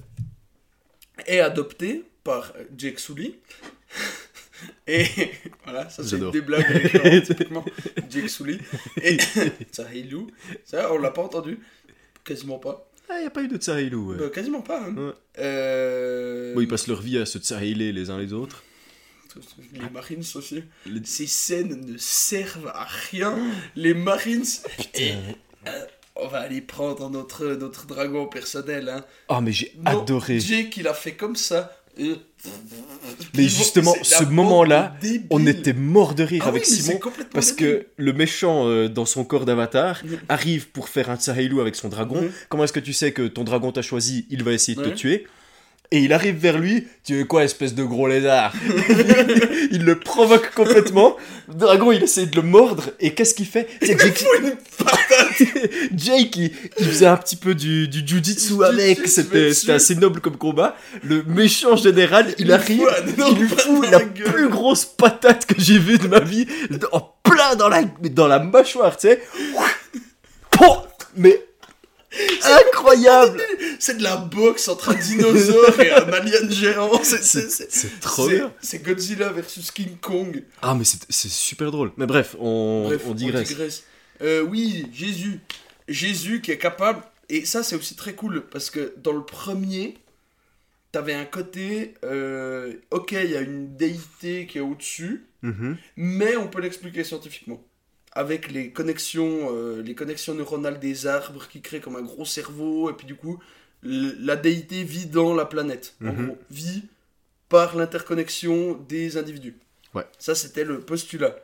est adoptée par Jake Sully. Et voilà, ça c'est des blagues avec typiquement Jake Sully. Et Sahilou, ça on l'a pas entendu. Quasiment pas. Ah, y a pas eu de Tsahailou, ouais. Bah, quasiment pas. hein. Ouais. Euh, Bon, ils passent leur vie à se Tsahailer les uns les autres. Les Marines aussi. Les- Ces scènes ne servent à rien. Les Marines. Et, euh, on va aller prendre notre, notre dragon personnel. Hein. Oh, mais j'ai Non, adoré. Jake, il a fait comme ça Et- Mais justement, ce moment-là. On était mort de rire Ah avec Simon parce débile. que le méchant euh, dans son corps d'avatar arrive pour faire un Tsahailu avec son dragon. Comment est-ce que tu sais que ton dragon t'a choisi Il va essayer de Ouais. te tuer? Et il arrive vers lui, tu veux quoi, espèce de gros lézard? Il le provoque complètement. Le dragon, il essaie de le mordre. Et qu'est-ce qu'il fait? C'est Jake, Jake il, il faisait un petit peu du, du jujitsu avec. C'était assez noble comme combat. Le méchant général, il, arrive, fout il lui fout la gueule. plus grosse patate que j'ai vue de ma vie, en plein dans la, dans la mâchoire, tu sais. Mais incroyable C'est de la boxe entre un dinosaure et un alien géant. C'est- trop c'est- bien C'est Godzilla versus King Kong. Ah mais c'est super drôle. Mais bref, on, Bref, on digresse. Euh, oui, Jésus. Jésus qui est capable. Et ça, c'est aussi très cool parce que dans le premier, t'avais un côté. euh, ok, il y a une déité qui est au-dessus, Mhm. mais on peut l'expliquer scientifiquement. Avec les connexions, euh, les connexions neuronales des arbres qui créent comme un gros cerveau, et puis du coup, la déité vit dans la planète. En gros, vit par l'interconnexion des individus. Ouais. Ça, c'était le postulat.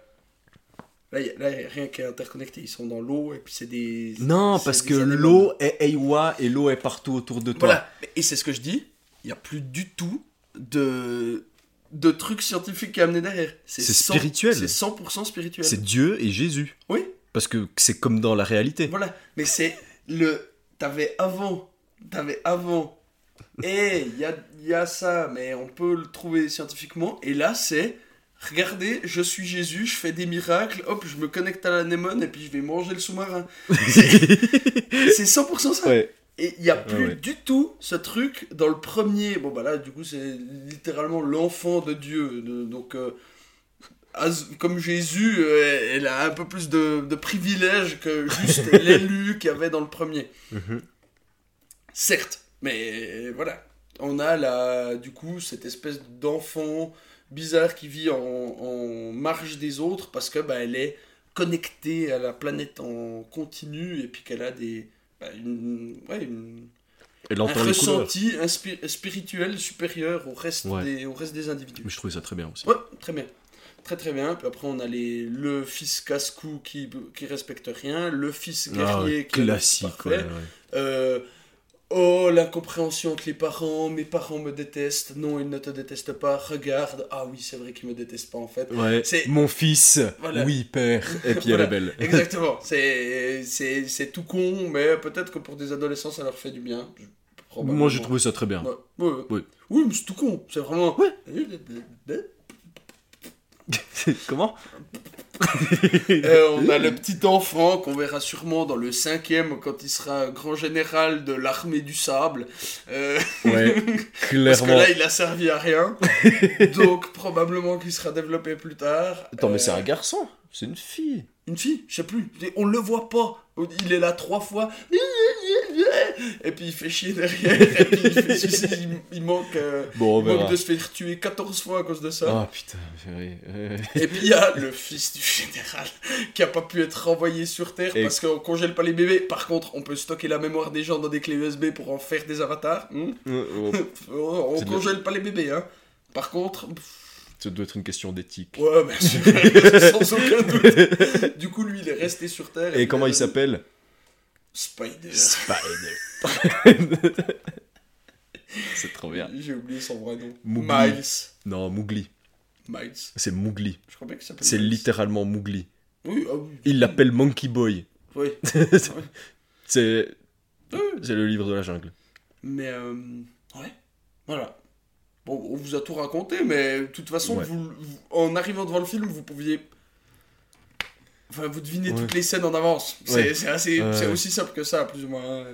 Là, il n'y a, rien qui est interconnecté. Ils sont dans l'eau, et puis c'est des. Non, parce des que l'eau est Eiwa et l'eau est partout autour de toi. Voilà. Et c'est ce que je dis. Il n'y a plus du tout de, de trucs scientifiques à amener derrière. C'est 100 spirituel. C'est 100% spirituel. C'est Dieu et Jésus. Oui. Parce que c'est comme dans la réalité. Voilà, mais c'est le. T'avais avant. T'avais avant. Et il y a, y a ça, mais on peut le trouver scientifiquement. Et là, c'est. Regardez, je suis Jésus, je fais des miracles, hop, je me connecte à l'anémone et puis je vais manger le sous-marin. C'est 100% ça. Ouais. Et il n'y a plus ouais. du tout ce truc dans le premier. Bon, bah là, du coup, c'est littéralement l'enfant de Dieu. de- donc, euh, as- comme Jésus, euh, elle a un peu plus de, de privilèges que juste l'élu qu'il y avait dans le premier. Mhm. Certes, mais voilà. On a là, du coup, cette espèce d'enfant bizarre qui vit en, en marge des autres parce que bah, elle est connectée à la planète en continu et puis qu'elle a des. Bah, une, ouais, une- un ressenti spirituel supérieur au reste, Ouais. des, au reste des individus. Mais je trouvais ça très bien aussi. Ouais, très bien. Très très bien. Puis après, on a les, le fils casse-cou qui, qui respecte rien, le fils Ah, guerrier qui est classique, ouais. Euh, oh, l'incompréhension entre les parents, mes parents me détestent, non, ils ne te détestent pas, regarde, ah oui, c'est vrai qu'ils me détestent pas en fait. Ouais, C'est- mon fils, Voilà. oui père, et puis Voilà. elle est belle. Exactement, c'est tout con, mais peut-être que pour des adolescents ça leur fait du bien. Moi j'ai trouvé ça très bien. Ouais, ouais, ouais. Oui. Oui, mais c'est tout con, c'est vraiment. Comment? Euh, on a le petit enfant qu'on verra sûrement dans le cinquième quand il sera grand général de l'armée du sable. Euh, Ouais, Parce que clairement. là, il a servi à rien. Donc, probablement qu'il sera développé plus tard. Attends, mais Euh, c'est un garçon, c'est une fille. Une fille, je sais plus. On le voit pas. Il est là trois fois. Et puis il fait chier derrière. Et puis il, fait ceci, il, il manque, euh, Bon, on il manque verra. de se faire tuer 14 fois à cause de ça. Ah putain, ouais. Et puis il y a le fils du général qui a pas pu être renvoyé sur Terre Et- parce qu'on congèle pas les bébés. Par contre, on peut stocker la mémoire des gens dans des clés USB pour en faire des avatars. Hmm Oh, oh, on congèle pas les bébés, hein. Par contre, Ça doit être une question d'éthique. Ouais, bien sûr, sans aucun doute. Du coup, lui, il est resté sur Terre. Et comment il s'appelle? Spider. Spider. c'est trop bien. J'ai oublié son vrai nom. Mougli. Miles. Non, Mougli. Miles. C'est Mougli. Je crois bien qu'il s'appelle C'est littéralement Mougli. Oui, ah oui. Il l'appelle Monkey Boy. Oui. C'est c'est le livre de la jungle. Mais, euh, ouais. Voilà. Bon, on vous a tout raconté, mais de toute façon, Ouais. vous, vous- en arrivant devant le film, vous pouviez. Enfin, vous devinez Ouais. toutes les scènes en avance. C'est Ouais. c'est assez, Ouais, c'est ouais. aussi simple que ça, plus ou moins.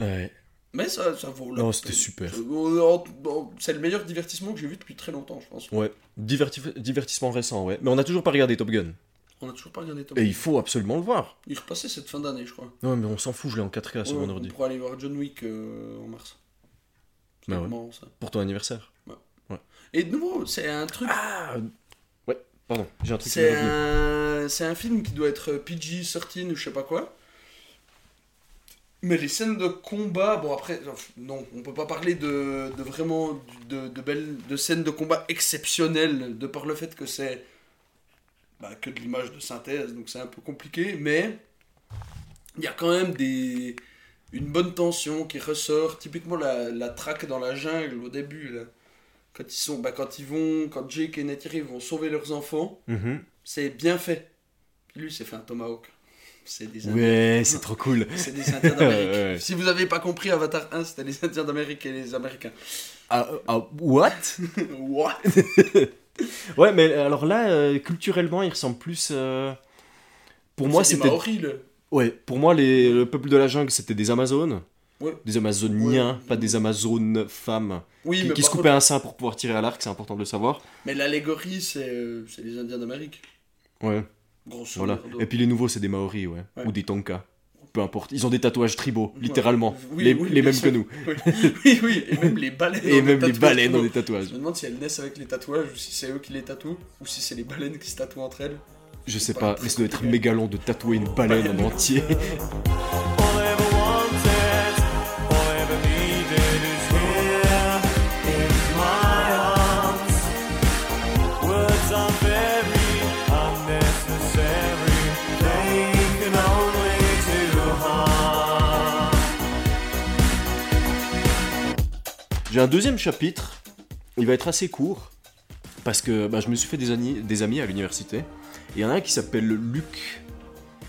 Ouais. Mais ça, ça vaut la Non, c'était super. Euh, C'est le meilleur divertissement que j'ai vu depuis très longtemps, je pense. Ouais. Diverti- divertissement récent, ouais. Mais on a toujours pas regardé Top Gun. On a toujours pas regardé Tom. Et il faut absolument le voir. Il repassait cette fin d'année, je crois. Non, mais on s'en fout, je l'ai en 4K sur Ouais, mon on pourra aller voir John Wick euh, en mars. C'est Bah ouais. marrant, ça. Pour ton anniversaire. Et de nouveau, c'est un truc. Ah Ouais, pardon, j'ai un truc qui c'est un... c'est un film qui doit être PG-13 ou je sais pas quoi. Mais les scènes de combat, bon après, non, on peut pas parler de, de vraiment de, de belles de scènes de combat exceptionnelles de par le fait que c'est bah, que de l'image de synthèse, donc c'est un peu compliqué, mais il y a quand même des une bonne tension qui ressort. Typiquement la, la traque dans la jungle au début, là. Quand ils sont, bah, quand ils vont, quand Jake et Neytiri vont sauver leurs enfants, Mhm. c'est bien fait. Lui, c'est fait un tomahawk. C'est des. Ouais, c'est trop cool. C'est des Indiens d'Amérique. Ouais, ouais. Si vous avez pas compris, Avatar 1, c'était les Indiens d'Amérique et les Américains. Ah, ah, what? What? Ouais, mais alors là, euh, culturellement, il ressemble plus. euh, Pour moi, c'était. Maoris. Ouais, pour moi, les... le peuple de la jungle, c'était des Amazones. Ouais. Des Amazoniens, Ouais. pas des Amazones femmes. Oui, qui mais qui se coupaient contre- un sein pour pouvoir tirer à l'arc, c'est important de le savoir. Mais l'allégorie, c'est euh, les Indiens d'Amérique. Ouais, Grosso voilà. Et puis les nouveaux, c'est des Maoris, ouais. Ouais. Ou des Tonka. Peu importe. Ils ont des tatouages tribaux, littéralement. Oui, les oui, les mêmes que nous. Oui, oui, oui, et même les baleines. Et ont même des les tatouages baleines ont des tatouages. Je me demande si elles naissent avec les tatouages ou si c'est eux qui les tatouent ou si c'est les baleines qui se tatouent entre elles. Je sais Pas pas, mais ça doit être compliqué. méga long de tatouer une baleine en entier. J'ai un deuxième chapitre, il va être assez court, parce que bah, je me suis fait des, amis- des amis à l'université, et il y en a un qui s'appelle Luc.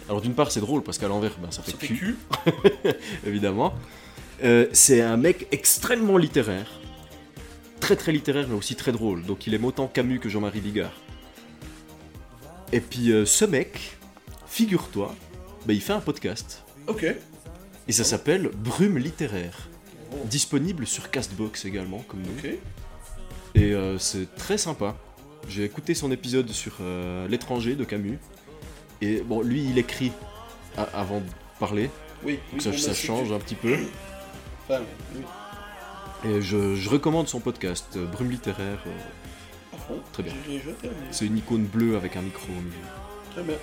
Alors d'une part c'est drôle, parce qu'à l'envers, bah, ça fait Ça fait évidemment. Euh, c'est un mec extrêmement littéraire, très très littéraire, mais aussi très drôle, donc il aime autant Camus que Jean-Marie Bigard. Et puis euh, ce mec, figure-toi, bah, il fait un podcast, Ok. et ça s'appelle Brume littéraire. Oh. Disponible sur Castbox également, comme nous. Et euh, c'est très sympa. J'ai écouté son épisode sur euh, l'étranger de Camus. Et bon, lui, il écrit avant de parler. Oui. Donc oui, ça, change que- un petit peu. Enfin, oui. Et je, je recommande son podcast, euh, Brume littéraire. À fond. Très bien. C'est une icône bleue avec un micro au milieu. Très bien.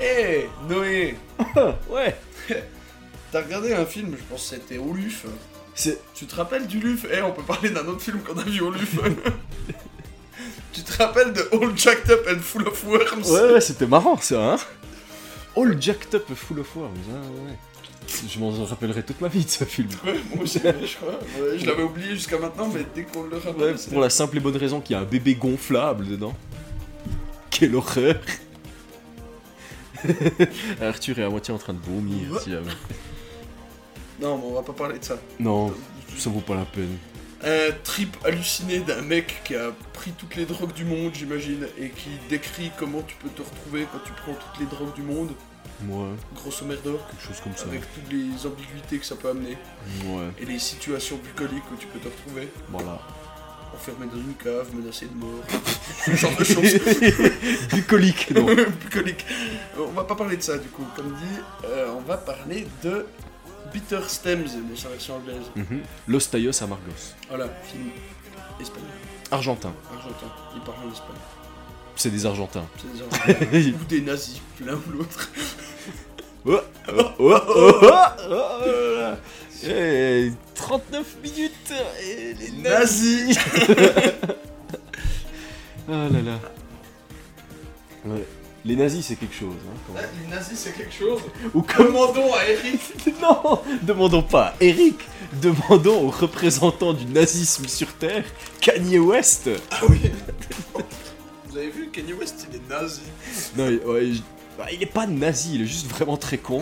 Hé, Noé, Ouais t'as regardé un film, je pense que c'était au LUF. C'est. Tu te rappelles du LUF Eh, on peut parler d'un autre film qu'on a vu au LUF. tu te rappelles de All Jacked Up and Full of Worms Ouais, ouais, c'était marrant ça, hein All jacked up full of worms, hein, ouais. Je m'en rappellerai toute ma vie de ce film. Ouais, moi aussi, je crois. Ouais, je l'avais oublié jusqu'à maintenant, mais dès qu'on le rappelle, Ouais, c'est- pour la simple et bonne raison qu'il y a un bébé gonflable dedans. Quelle horreur Arthur est à moitié en train de vomir. si jamais. Non, mais on va pas parler de ça. Non, ça vaut pas la peine. Un trip halluciné d'un mec qui a pris toutes les drogues du monde, j'imagine, et qui décrit comment tu peux te retrouver quand tu prends toutes les drogues du monde, Moi, grosso merdo, quelque chose comme ça. avec toutes les ambiguïtés que ça peut amener, Ouais, et les situations bucoliques où tu peux te retrouver, voilà. enfermé dans une cave, menacé de mort, ce genre de choses. Bucolique, non. bucolique. On va pas parler de ça, du coup, comme dit, euh, on va parler de Bitter Stems, dans sa version anglaise. Mhm. Los Tallos Amargos. Voilà, film espagnol, Argentin. argentin, il parle en espagnol. C'est des Argentins. C'est des Argentins. ou des nazis, l'un ou l'autre. Oh, oh, oh, oh, oh, oh. Eh, 39 minutes et les Nazis Ah là là. Ouais. Les nazis, c'est quelque chose. Hein. Les nazis, c'est quelque chose. Ou comme... Demandons à Eric. Non Demandons pas à Eric, demandons au représentant du nazisme sur Terre, Kanye West. Ah oui Vous avez vu, Kanye West, il est nazi. Non, il, ouais, il- bah, il est pas nazi, il est juste vraiment très con.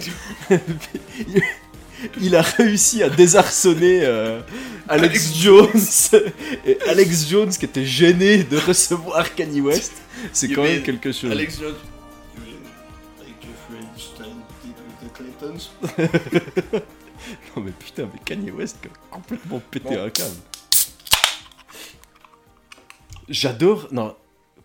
il, il a réussi à désarçonner euh, Alex, Alex Jones. Et Alex Jones qui était gêné de recevoir Kanye West, c'est quand même quelque chose. Alex Jones. Non mais putain, mais Kanye West a complètement pété un câble. J'adore. Non,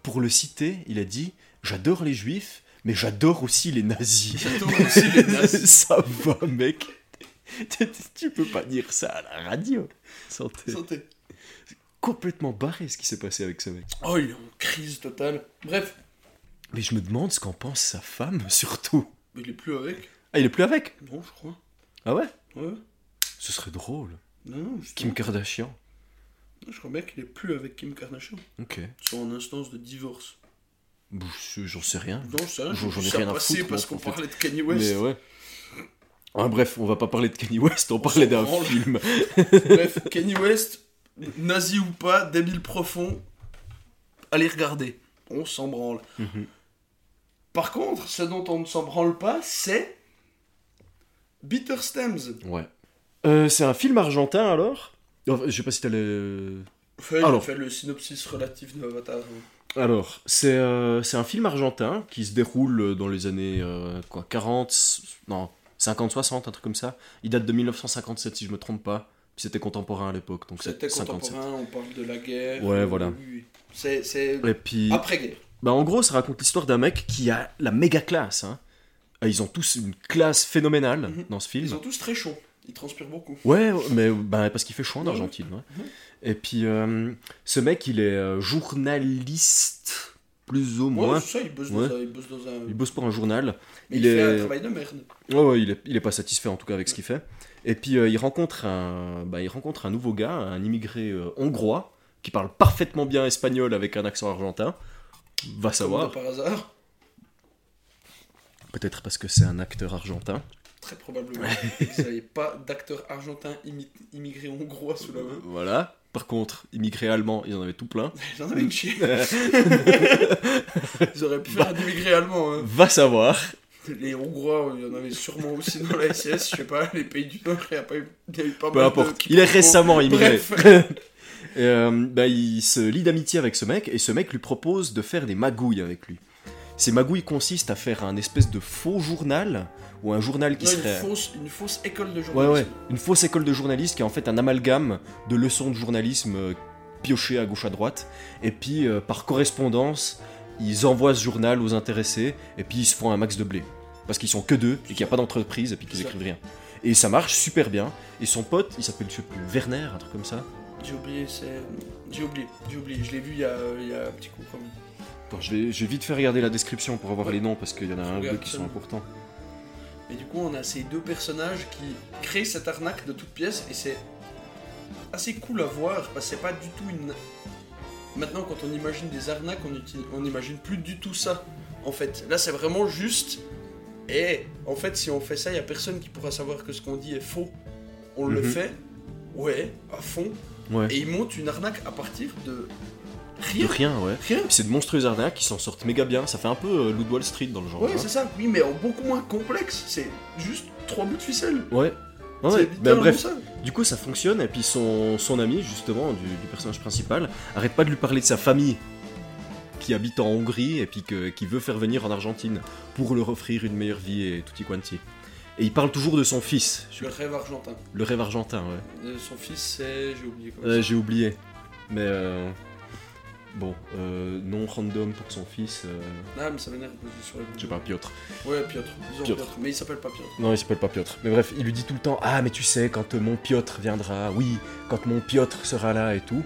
pour le citer, il a dit J'adore les juifs, mais j'adore aussi les nazis. J'adore aussi les nazis. ça va, mec. tu peux pas dire ça à la radio. Santé. Santé. Complètement barré ce qui s'est passé avec ce mec. Oh, il est en crise totale. Bref, Mais je me demande ce qu'en pense sa femme, surtout. mais il est plus avec. Ah, il est plus avec? Non, je crois. Ah ouais? Ouais. Ce serait drôle. Non, non, justement. Kim Kardashian. Je crois bien qu'il est plus avec Kim Kardashian. Ok. Ils sont en instance de divorce. Bon, J'en sais rien. Non, je sais rien, J'en- ai ça rien à foutre, parce qu'on parlait de Kanye West. Mais ouais. Ah, bref, on va pas parler de Kanye West, on, On parlait d'un film. Bref, Kanye West, nazi ou pas, débile profond, allez regarder. On s'en branle. Mhm. Par contre, ce dont on ne s'en branle pas, c'est Bitter Stems. Ouais. Euh, c'est un film argentin alors? Enfin, Je sais pas si t'as le. Fais, Alors. fais le synopsis relatif de Avatar. Alors, c'est euh, c'est un film argentin qui se déroule dans les années euh, quoi, 40, non, 50-60, un truc comme ça. Il date de 1957 si je me trompe pas. C'était contemporain à l'époque, donc C'était c'est 57. contemporain, on parle de la guerre. Ouais, euh, voilà. oui. C'est c'est Et puis, après-guerre. bah, en gros, ça raconte l'histoire d'un mec qui a la méga classe. hein. Euh, Ils ont tous une classe phénoménale Mhm. dans ce film. Ils sont tous très chauds. Ils transpirent beaucoup. Ouais, mais bah, parce qu'il fait chaud en Ouais. Argentine. ouais. Mhm. Et puis, euh, ce mec, il est euh, journaliste, plus ou moins. ça, Ouais. dans dans un. Il bosse pour un journal. Mais il il, fait est- un travail de merde. Ouais, ouais, il est, il est pas satisfait en tout cas avec ce qu'il fait. Et puis, euh, il, rencontre un, bah, il rencontre un nouveau gars, un immigré euh, hongrois, qui parle parfaitement bien espagnol avec un accent argentin. Va Comme savoir. de par hasard. Peut-être parce que c'est un acteur argentin. Très probablement. Ils n'avaient pas d'acteur argentin immigré hongrois sous la main. Voilà. Par contre, immigré allemand, ils en avaient tout plein. Ils en avaient une chier. Ils auraient pu faire un immigré allemand. hein. Va savoir. Les Hongrois, il y en avait sûrement aussi dans la SIS. Je sais pas, les pays du Nord, il y a, pas eu, il y a eu pas Peu mal importe. Il est récemment immigré. Et, euh, bah, il se lie d'amitié avec ce mec et ce mec lui propose de faire des magouilles avec lui. Ces magouilles consistent à faire un espèce de faux journal ou un journal qui serait une, fausse, une fausse école de ouais journalisme. ouais une fausse école de journaliste qui est en fait un amalgame de leçons de journalisme euh, piochées à gauche à droite et puis euh, par correspondance ils envoient ce journal aux intéressés et puis ils se font un max de blé parce qu'ils sont que deux et qu'il n'y a pas d'entreprise et puis qu'ils écrivent rien et ça marche super bien et son pote il s'appelle je sais plus Werner un truc comme ça J'ai oublié, c'est. J'ai oublié, j'ai oublié. Je l'ai vu il y a, il y a un petit coup même. Attends, je vais, je vais vite faire regarder la description pour avoir Ouais. les noms parce qu'il y en a un ou deux qui sont importants. Et du coup, on a ces deux personnages qui créent cette arnaque de toutes pièces et c'est assez cool à voir parce que c'est pas du tout une. Maintenant, quand on imagine des arnaques, on, utilise... on imagine plus du tout ça. En fait, là, c'est vraiment juste. Et en fait, si on fait ça, il y a personne qui pourra savoir que ce qu'on dit est faux. On le Mhm. fait, ouais, à fond, Ouais. et ils montent une arnaque à partir de De rien. rien, ouais. Rien. C'est de monstrueuses arnaques qui s'en sortent méga bien. Ça fait un peu euh, de Wall Street dans le genre. Ouais, hein. c'est ça. Oui, mais en beaucoup moins complexe. C'est juste trois bouts de ficelle. Ouais. Ouais. Ben, bref, ça. du coup ça fonctionne et puis son, son ami justement du, du personnage principal arrête pas de lui parler de sa famille qui habite en Hongrie et puis que- qui veut faire venir en Argentine pour leur offrir une meilleure vie et tutti quanti. Et il parle toujours de son fils, Le rêve argentin. le rêve argentin, ouais. Euh, son fils, c'est. J'ai oublié Euh, J'ai oublié. Mais euh, bon, euh, nom random pour son fils, euh, Ah, mais ça m'énerve sur le je sais pas, Piotr. Ouais, Piotr. Disons Piotr. Piotr. Mais il s'appelle pas Piotr. Non, il s'appelle pas Piotr. Mais bref, il lui dit tout le temps Ah, mais tu sais, quand euh, mon Piotr viendra, oui, quand mon Piotr sera là et tout.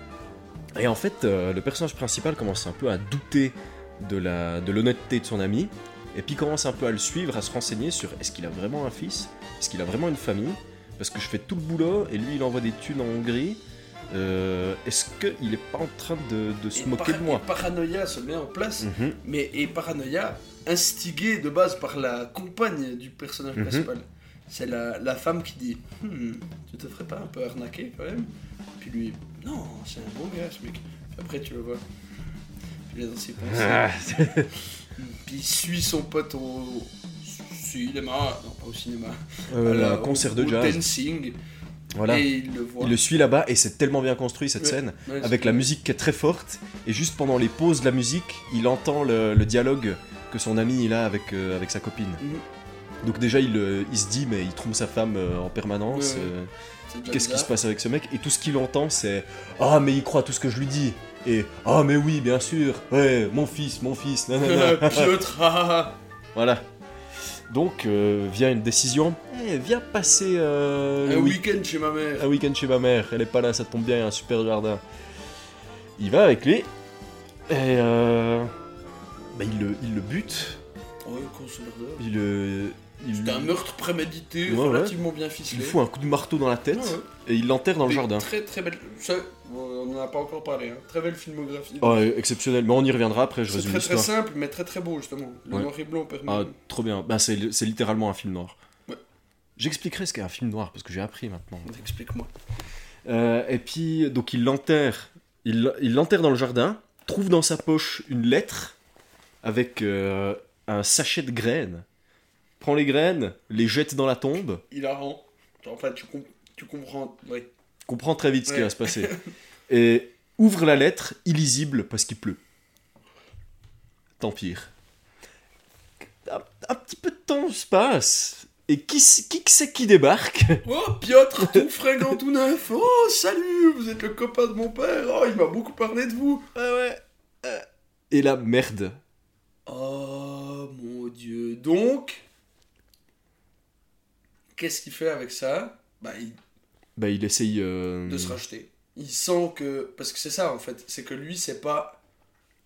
Et en fait, euh, le personnage principal commence un peu à douter de la de l'honnêteté de son ami. Et puis commence un peu à le suivre, à se renseigner sur est-ce qu'il a vraiment un fils? Est-ce qu'il a vraiment une famille? Parce que je fais tout le boulot et lui il envoie des thunes en Hongrie. Euh, est-ce qu'il est pas en train de, de se Et moquer de moi et paranoïa se met en place. Mhm. Mais et paranoïa instigé de base par la compagne du personnage Mhm. principal. C'est la, la femme qui dit Hmm, Tu te ferais pas un peu arnaquer quand même? Puis lui Non, c'est un bon gars ce mec. Puis après tu le vois. Puis dans ses pensées. Ah, Puis il suit son pote au cinéma. Non, pas au cinéma. euh, à la- concert au- de jazz. dancing. Voilà. Et il le voit. Il le suit là-bas et c'est tellement bien construit cette Ouais. scène. Ouais, avec la musique qui est très forte et juste pendant les pauses de la musique il entend le, le dialogue que son ami il a avec, euh, avec sa copine Mhm. donc déjà il, euh, il se dit mais il trompe sa femme euh, en permanence qu'est-ce qui se passe avec ce mec? Et tout ce qu'il entend c'est ah mais il croit tout ce que je lui dis et ah mais oui bien sûr ouais mon fils mon fils nanana. Piotr, ah. voilà donc euh, vient une décision Eh, viens passer euh, un week- week-end chez ma mère. un week-end chez ma mère, elle est pas là, ça tombe bien, il y a un super jardin. Il va avec lui, et euh, bah, il, le, il le bute, Ouais, il le, un meurtre prémédité, Ouais, ouais. relativement bien il ficelé. fout un coup de marteau dans la tête Ouais, et il l'enterre dans le jardin. Très très belle. ça, on n'en a pas encore parlé. hein. Très belle filmographie. Oh, exceptionnel, mais on y reviendra après, je c'est résume très très simple, mais très très beau justement. Le Ouais. noir et blanc permet. Ah, trop bien. Ben, c'est c'est littéralement un film noir. Ouais. J'expliquerai ce qu'est un film noir parce que j'ai appris maintenant. Explique-moi. Euh, et puis, donc il l'enterre. Il il l'enterre dans le jardin, trouve dans sa poche une lettre avec euh, un sachet de graines. Prend les graines, les jette dans la tombe. Il a rend. Enfin, tu, com- tu comprends. Oui. Comprend très vite ce qui va se passer. Et ouvre la lettre, illisible parce qu'il pleut. Tant pire. Un, un petit peu de temps se passe. Et qui, qui c'est qui débarque Oh, Piotr, tout fringant, tout neuf. Oh, salut, vous êtes le copain de mon père. Oh, il m'a beaucoup parlé de vous. Ouais, ouais. Euh, Et la merde. Oh mon dieu. Donc, qu'est-ce qu'il fait avec ça? Bah, il Bah, il essaye. euh, de se racheter. Il sent que. Parce que c'est ça en fait, c'est que lui, c'est pas.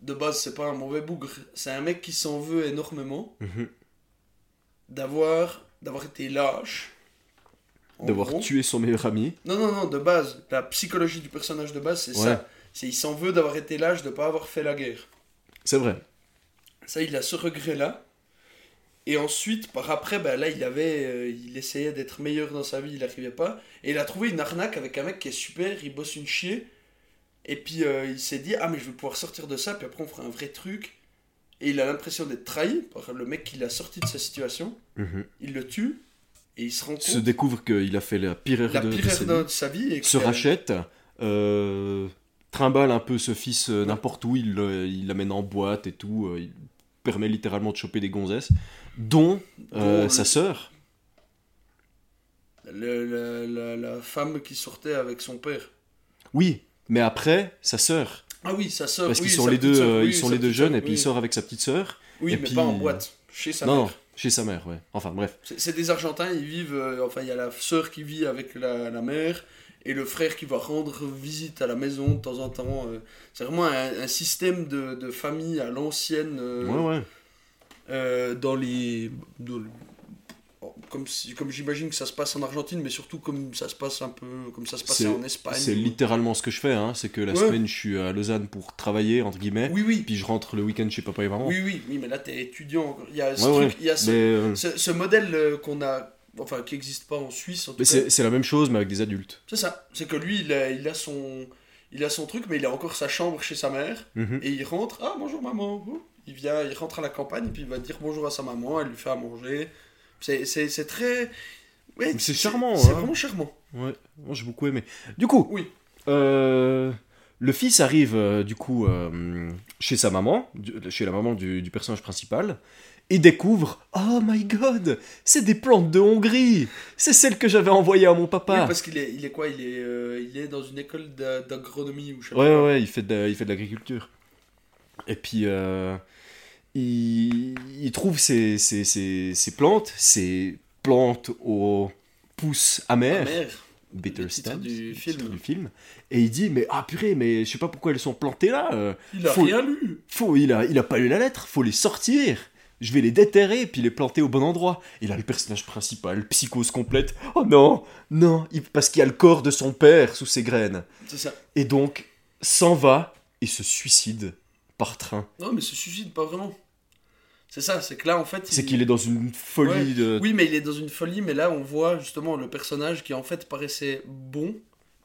De base, c'est pas un mauvais bougre. C'est un mec qui s'en veut énormément mhm. d'avoir d'avoir été lâche. D'avoir tué son meilleur ami. Non, non, non, de base. La psychologie du personnage de base, c'est Ouais. ça. C'est il s'en veut d'avoir été lâche, de pas avoir fait la guerre. C'est vrai. Ça, il a ce regret-là. Et ensuite, par après, bah, là, il avait, euh, il essayait d'être meilleur dans sa vie, il n'arrivait pas. Et il a trouvé une arnaque avec un mec qui est super, il bosse une chier. Et puis euh, il s'est dit, ah mais je vais pouvoir sortir de ça, puis après on fera un vrai truc. Et il a l'impression d'être trahi par le mec qui l'a sorti de sa situation. Mhm. Il le tue, et il se rend Se compte découvre qu'il a fait la pire erreur la de, de pire sa erreur vie. de sa vie. Et Se rachète. euh, trimballe un peu ce fils euh, n'importe où. Il l'amène en boîte et tout. il permet littéralement de choper des gonzesses. Dont euh, sa le- sœur. le- la, la- la femme qui sortait avec son père. Oui, mais après, sa sœur. Ah oui, sa sœur. Parce oui, qu'ils sont les deux, euh, oui, ils sont les deux jeunes et puis oui. il sort avec sa petite sœur. Oui, et mais puis- pas en boîte, chez sa non, mère. non, chez sa mère, ouais. Enfin bref. C'est c'est des Argentins, ils vivent. euh, enfin, il y a la sœur qui vit avec la, la mère et le frère qui va rendre visite à la maison de temps en temps. euh. c'est vraiment un, un système de, de famille à l'ancienne euh, Ouais, ouais. euh, dans les. dans comme, si- comme j'imagine que ça se passe en Argentine, mais surtout comme ça se passe un peu. comme ça se passait en Espagne. C'est littéralement ce que je fais. Hein. C'est que la Ouais. semaine, je suis à Lausanne pour travailler, entre guillemets. Oui, oui. Puis je rentre le week-end chez papa et maman. Oui, oui, oui, mais là, t'es étudiant. Il y a ce, truc, il y a ce, Mais, euh, ce, ce modèle qu'on a. Enfin, qui n'existe pas en Suisse, en tout mais cas. c'est la même chose, mais avec des adultes. C'est ça. C'est que lui, il a, il a son, il a son truc, mais il a encore sa chambre chez sa mère. Mhm. Et il rentre. Ah bonjour maman. Il vient, il rentre à la campagne et puis il va dire bonjour à sa maman. Elle lui fait à manger. C'est, c'est, c'est très. Ouais, c'est charmant, C'est hein. vraiment charmant. Ouais, moi j'ai beaucoup aimé. Du coup, Oui. euh, le fils arrive euh, du coup euh, chez sa maman, du- chez la maman du, du personnage principal, et découvre Oh my god, c'est des plantes de Hongrie C'est celles que j'avais envoyées à mon papa Oui, parce qu'il est, il est quoi Il est, euh, il est dans une école d'a- d'agronomie ou je sais pas Ouais, ouais, il fait de, il fait de l'agriculture. Et puis, euh, il, il trouve ces, ces, ces, ces plantes, ces plantes aux pousses amères, mère. bitter stems, du film. du film, et il dit, mais ah purée, mais je sais pas pourquoi elles sont plantées là, euh, Il a Faut- rien lu. faut, il, a, il a pas lu la lettre, faut les sortir je vais les déterrer puis les planter au bon endroit. Et là, le personnage principal, psychose complète. Oh non, non, il- parce qu'il y a le corps de son père sous ses graines. C'est ça. Et donc, s'en va et se suicide par train. Non, mais se suicide pas vraiment. C'est ça, c'est que là en fait. C'est qu'il est dans une folie Ouais. de. Oui, mais il est dans une folie, mais là on voit justement le personnage qui en fait paraissait bon,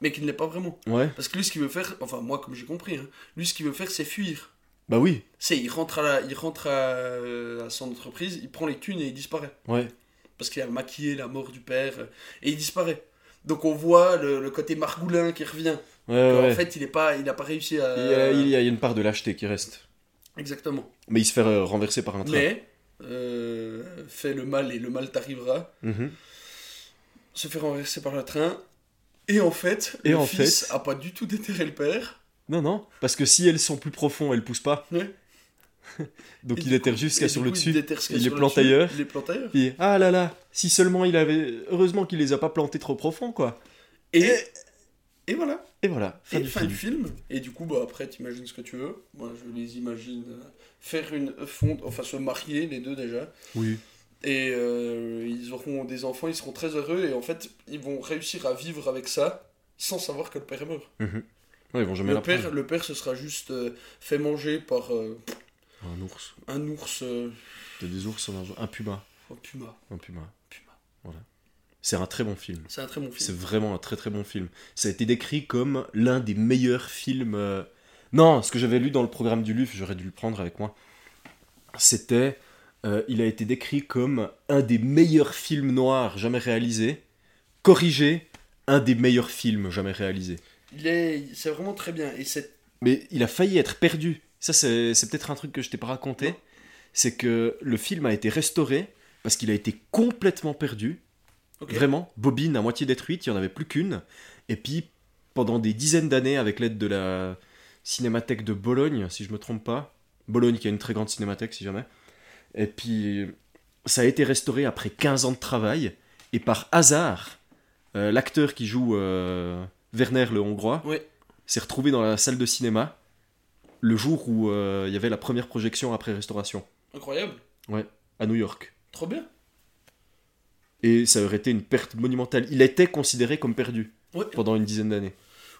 mais qui ne l'est pas vraiment. Ouais, Parce que lui, ce qu'il veut faire, enfin moi comme j'ai compris, hein, lui ce qu'il veut faire c'est fuir. Bah oui, C'est il rentre, à, la- il rentre à, à son entreprise, il prend les thunes et il disparaît. ouais. Parce qu'il a maquillé la mort du père, euh, et il disparaît. Donc on voit le, le côté margoulin qui revient. Ouais. En fait, il n'a pas, il a pas réussi à... il, y a, il y a une part de lâcheté qui reste. Exactement. Mais il se fait euh, renverser par un train. Mais, euh, fais le mal et le mal t'arrivera. Mhm. se fait renverser par le train. Et en fait, Et le en fils fait- a pas du tout déterré le père. Non, non, parce que si elles sont plus profondes, elles poussent pas. Ouais. Donc Et il déterre jusqu'à et sur le dessus. il les plante ailleurs. Il les plante ailleurs. Puis, ah là là, si seulement il avait. Heureusement qu'il les a pas plantés trop profond, quoi. Et, et voilà. Et voilà, fin Et du fin film. du film. Et du coup, bah, après, t'imagines ce que tu veux. Moi, je les imagine euh, faire une fonte, enfin se marier, les deux déjà. Oui. Et euh, ils auront des enfants, ils seront très heureux, et en fait, ils vont réussir à vivre avec ça sans savoir que le père est mort. Ouais, ils vont jamais Le père, le père se sera juste euh, fait manger par euh, Un ours. un ours. euh, des ours en argent. Un puma. oh, puma. Un puma. Puma. C'est un très bon film. C'est un très bon C'est film. vraiment un très très bon film. Ça a été décrit comme l'un des meilleurs films. euh, Non, ce que j'avais lu dans le programme du LUF, j'aurais dû le prendre avec moi. C'était. il a été décrit comme un des meilleurs films noirs jamais réalisés. Corrigé, un des meilleurs films jamais réalisés. Il est, c'est vraiment très bien. Et c'est Mais il a failli être perdu. Ça, c'est c'est peut-être un truc que je t'ai pas raconté. Non. C'est que le film a été restauré parce qu'il a été complètement perdu. Vraiment, bobine à moitié détruite, il n'y en avait plus qu'une. Et puis, pendant des dizaines d'années, avec l'aide de la Cinémathèque de Bologne, si je me trompe pas, Bologne qui a une très grande cinémathèque, si jamais. Et puis, ça a été restauré après 15 ans de travail. Et par hasard, euh, l'acteur qui joue euh, Werner le Hongrois Ouais. s'est retrouvé dans la salle de cinéma le jour où euh, il y avait la première projection après restauration, incroyable. à New York. Trop bien. Et ça aurait été une perte monumentale. Il était considéré comme perdu Ouais. pendant une dizaine d'années.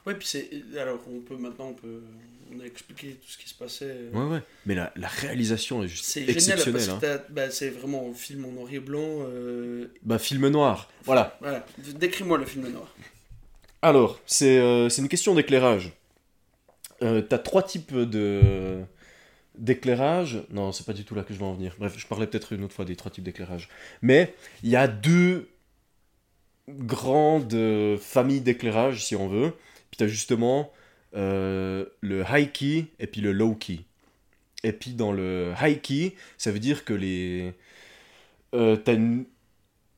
Ouais, puis c'est. Alors, on peut maintenant, on peut. On a expliqué tout ce qui se passait. euh, Ouais, ouais. Mais la, la réalisation est juste C'est génial parce que hein. bah, c'est vraiment un film en noir et blanc. euh, Bah, film noir. Voilà. Voilà. Décris-moi le film noir. Alors, c'est euh, c'est une question d'éclairage. Euh, T'as trois types de d'éclairage. Non, c'est pas du tout là que je vais en venir. Bref, je parlais peut-être une autre fois des trois types d'éclairage. Mais il y a deux grandes familles d'éclairage, si on veut. Puis t'as justement euh, le high key et puis le low key. Et puis dans le high key, ça veut dire que les. Euh, t'as une.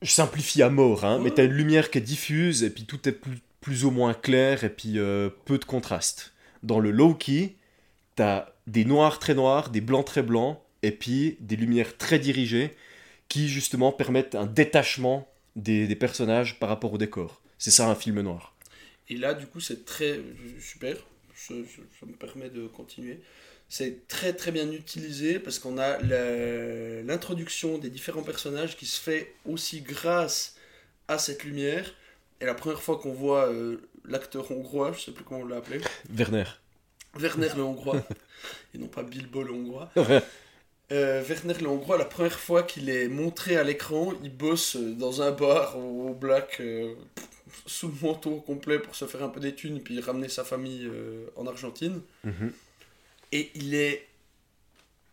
Je simplifie à mort, hein, mais Ouais. t'as une lumière qui est diffuse et puis tout est plus, plus ou moins clair et puis euh, peu de contraste. Dans le low key, t'as des noirs très noirs, des blancs très blancs et puis des lumières très dirigées qui justement permettent un détachement des, personnages par rapport au décor. C'est ça un film noir. Et là, du coup, c'est très super. Ça me permet de continuer. C'est très très bien utilisé parce qu'on a l'introduction des différents personnages qui se fait aussi grâce à cette lumière. Et la première fois qu'on voit euh, l'acteur hongrois, je sais plus comment on l'a appelé, Werner. Werner le hongrois, et non pas Bilbo le hongrois. Euh, Werner le hongrois, la première fois qu'il est montré à l'écran, il bosse euh, dans un bar au, black euh, sous le manteau complet pour se faire un peu des thunes puis ramener sa famille en Argentine. Mhm. Et il est.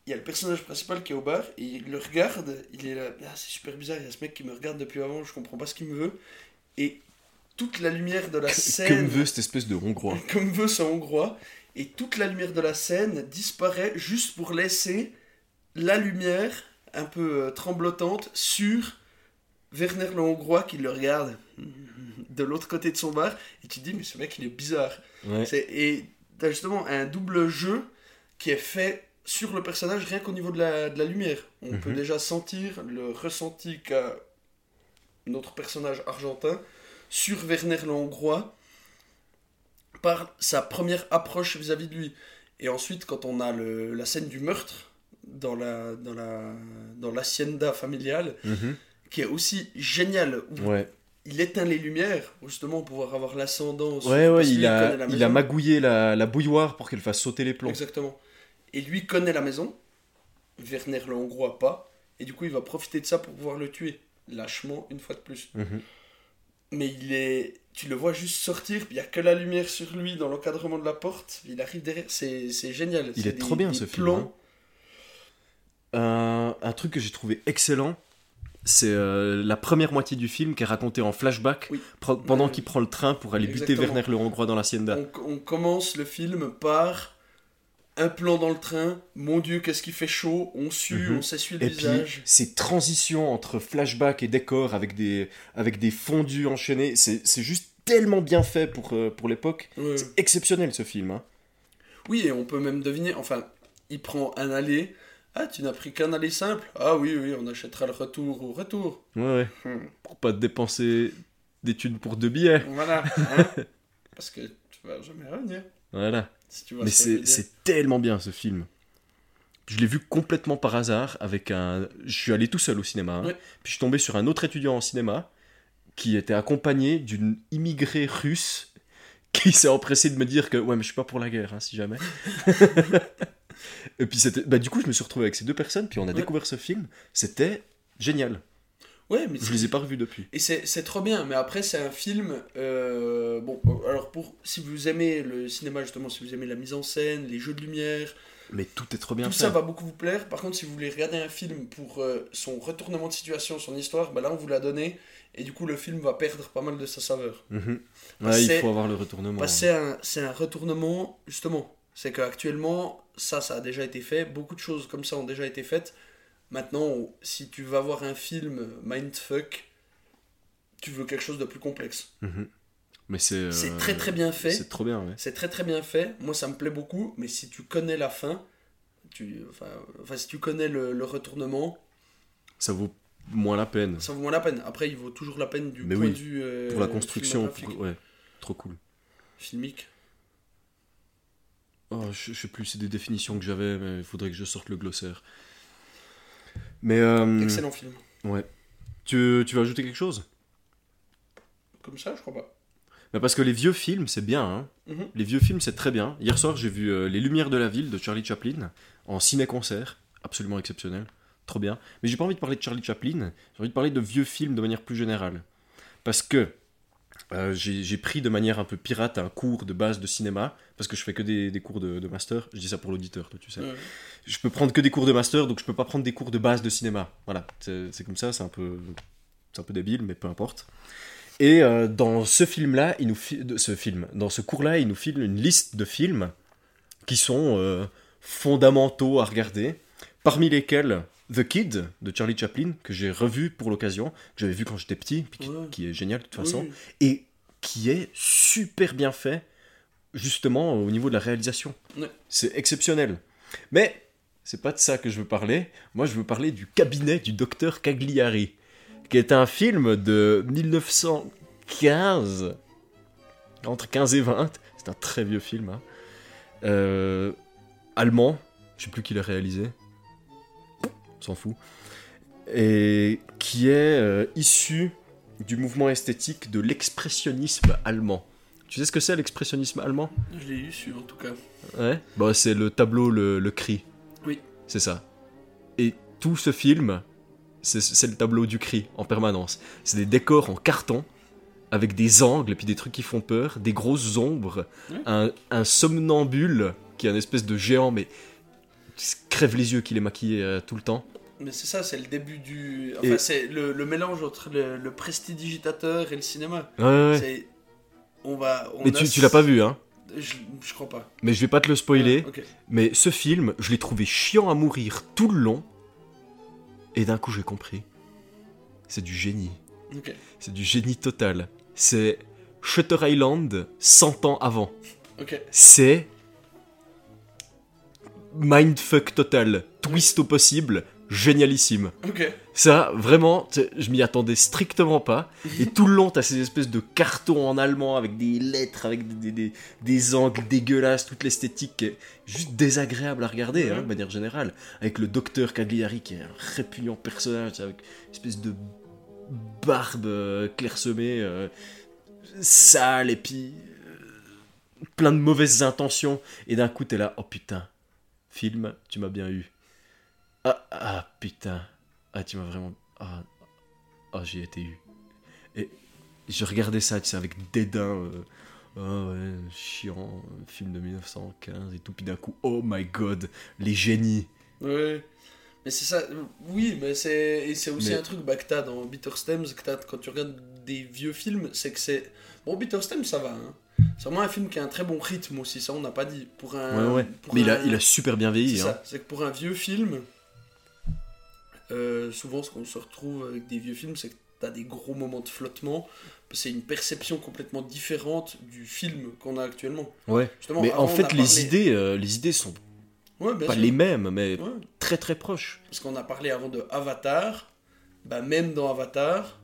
Il y a le personnage principal qui est au bar et il le regarde. Il est là. Ah, c'est super bizarre. Il y a ce mec qui me regarde depuis avant. Je comprends pas ce qu'il me veut. Et toute la lumière de la scène. Comme veut cette espèce de hongrois. Comme veut ce hongrois. Et toute la lumière de la scène disparaît juste pour laisser la lumière un peu euh, tremblotante sur Werner le hongrois qui le regarde de l'autre côté de son bar. Et tu te dis, mais ce mec il est bizarre. Ouais. C'est- Et t'as justement un double jeu qui est fait sur le personnage rien qu'au niveau de la, de la lumière. On Mhm. peut déjà sentir le ressenti qu'a notre personnage argentin sur Werner le Hongrois par sa première approche vis-à-vis de lui. Et ensuite, quand on a le- la scène du meurtre dans la dans la dans l'hacienda familiale, Mhm. qui est aussi géniale, où Ouais, il éteint les lumières, justement pour pouvoir avoir l'ascendant. sur- ouais, ouais il, a, la il a magouillé la, la bouilloire pour qu'elle fasse sauter les plombs. Exactement. Et lui connaît la maison. Werner le Hongrois pas. Et du coup, il va profiter de ça pour pouvoir le tuer. Lâchement, une fois de plus. Mhm. Mais il est. Tu le vois juste sortir, puis il n'y a que la lumière sur lui dans l'encadrement de la porte. Il arrive derrière. C'est c'est génial. Il est trop bien, ce film, hein. Un, un truc que j'ai trouvé excellent, c'est euh, la première moitié du film qui est racontée en flashback Oui. pendant Ouais. qu'il prend le train pour aller buter. Werner le Hongrois dans l'hacienda. On, on commence le film par un plan dans le train. Mon Dieu, qu'est-ce qui fait chaud. On sue, Mhm. on s'essuie le Et puis, visage. ces transitions entre flashback et décor avec des, avec des fondus enchaînés, c'est juste tellement bien fait pour, euh, pour l'époque. Ouais. C'est exceptionnel ce film. hein. Oui, et on peut même deviner, enfin, il prend un aller. Ah, tu n'as pris qu'un aller simple Ah oui, oui, on achètera le retour au retour. Ouais, ouais. Hmm. Pour pas dépenser des thunes pour deux billets. Voilà. hein. Parce que tu vas jamais revenir. Voilà. Si tu vois Mais c'est tellement bien ce film. Je l'ai vu complètement par hasard avec un. Je suis allé tout seul au cinéma. hein. Ouais. Puis je suis tombé sur un autre étudiant en cinéma qui était accompagné d'une immigrée russe qui s'est empressé de me dire que ouais mais je suis pas pour la guerre hein, si jamais. Et puis c'était bah du coup je me suis retrouvé avec ces deux personnes puis on a Ouais. découvert ce film. C'était génial. Ouais, mais Je les ai pas revus depuis. Et c'est trop bien, mais après c'est un film. euh, bon, alors pour si vous aimez le cinéma justement, si vous aimez la mise en scène, les jeux de lumière, Mais tout est trop bien tout fait. ça va beaucoup vous plaire. Par contre, si vous voulez regarder un film pour euh, son retournement de situation, son histoire, bah là on vous l'a donné, et du coup le film va perdre pas mal de sa saveur. Parce Ouais, il c'est- faut avoir le retournement. Parce que c'est un, c'est un retournement, justement. C'est qu'actuellement, ça, ça a déjà été fait. Beaucoup de choses comme ça ont déjà été faites. Maintenant, si tu vas voir un film mindfuck, tu veux quelque chose de plus complexe. Mhm. Mais c'est. euh, C'est très très bien fait. C'est trop bien, ouais. C'est très très bien fait. Moi, ça me plaît beaucoup. Mais si tu connais la fin, tu, enfin, enfin, si tu connais le, le retournement, Ça vaut moins la peine. ça vaut moins la peine. Après, il vaut toujours la peine du Mais point oui, de vue euh, Pour la construction, pour- ouais, trop cool. filmique. Oh, je, je sais plus, c'est des définitions que j'avais, mais il faudrait que je sorte le glossaire. Mais. euh, Excellent film. Ouais. Tu, tu veux ajouter quelque chose? Comme ça, je crois pas. Bah Parce que les vieux films, c'est bien. Hein. Mhm. Les vieux films, c'est très bien. Hier soir, j'ai vu euh, Les Lumières de la Ville de Charlie Chaplin en ciné-concert. Absolument exceptionnel. Trop bien. Mais j'ai pas envie de parler de Charlie Chaplin. J'ai envie de parler de vieux films de manière plus générale. Parce que euh, j'ai pris de manière un peu pirate un cours de base de cinéma. Parce que je fais que des, des cours de, de master. Je dis ça pour l'auditeur, toi, tu sais. Ouais. Je peux prendre que des cours de master, donc je peux pas prendre des cours de base de cinéma. Voilà, c'est comme ça, c'est un peu, un peu débile, mais peu importe. Et euh, dans ce film-là, il nous ce film, dans ce cours-là, il nous file une liste de films qui sont euh, fondamentaux à regarder, parmi lesquels The Kid de Charlie Chaplin que j'ai revu pour l'occasion, que j'avais vu quand j'étais petit, puis qui, Ouais. qui est génial de toute façon Oui. et qui est super bien fait, justement au niveau de la réalisation. Ouais. C'est exceptionnel. Mais c'est pas de ça que je veux parler. Moi, je veux parler du cabinet du docteur Cagliari, qui est un film de 1915, entre 15 et 20. C'est un très vieux film. hein. Euh, allemand, je sais plus qui l'a réalisé. S'en fout. Et qui est euh, issu du mouvement esthétique de l'expressionnisme allemand. Tu sais ce que c'est l'expressionnisme allemand? Je l'ai eu en tout cas. Ouais. Bah, c'est le tableau le, le cri. Oui. C'est ça. Et tout ce film, c'est le tableau du cri en permanence. C'est des décors en carton avec des angles et puis des trucs qui font peur, des grosses ombres, Ouais. un, un somnambule qui est un espèce de géant mais qui crève les yeux qu'il est maquillé euh, tout le temps. Mais c'est ça, c'est le début du. Enfin, Et- c'est le, le mélange entre le, le prestidigitateur et le cinéma. Ouais, ouais, ouais. On va. on Mais tu, l'as pas vu, hein je, je crois pas. Mais je vais pas te le spoiler. Ah, ok. Mais ce film, je l'ai trouvé chiant à mourir tout le long. Et d'un coup, j'ai compris. C'est du génie. Ok. C'est du génie total. C'est Shutter Island 100 ans avant. Ok. C'est mindfuck total, twist au possible, génialissime. Ça, vraiment, je m'y attendais strictement pas. Et tout le long, t'as ces espèces de cartons en allemand avec des lettres, avec des, des- des- angles dégueulasses, toute l'esthétique qui est juste désagréable à regarder, hein, de manière générale. Avec le docteur Cagliari qui est un répugnant personnage, avec une espèce de barbe euh, clairsemée, euh, sale, et puis euh, plein de mauvaises intentions. Et d'un coup, t'es là, oh putain, film, tu m'as bien eu. Ah, ah putain. Ah, tu m'as vraiment. Ah, ah j'ai été eu. Et je regardais ça, tu sais, avec dédain. euh, Ah ouais, chiant, film de 1915 et tout. Puis d'un coup, oh my god, les génies. Ouais. Mais c'est ça. Oui, mais c'est. C'est aussi Mais- un truc bah, que t'as dans Bitter Stems, que t'as quand tu regardes des vieux films, c'est que c'est. Bon, Bitter Stems, ça va, hein. C'est vraiment un film qui a un très bon rythme aussi, ça on n'a pas dit. Pour un. Ouais, ouais. pour Mais il a, un- il a super bien C'est vieilli. Hein. ça, c'est que pour un vieux film, euh, souvent ce qu'on se retrouve avec des vieux films, c'est que t'as des gros moments de flottement. C'est une perception complètement différente du film qu'on a actuellement. Ouais. Justement, Mais en fait, les parlé- idées, euh, les idées sont Ouais, pas sûr. les mêmes, mais Ouais. très très proches. Parce qu'on a parlé avant de Avatar, bah même dans Avatar,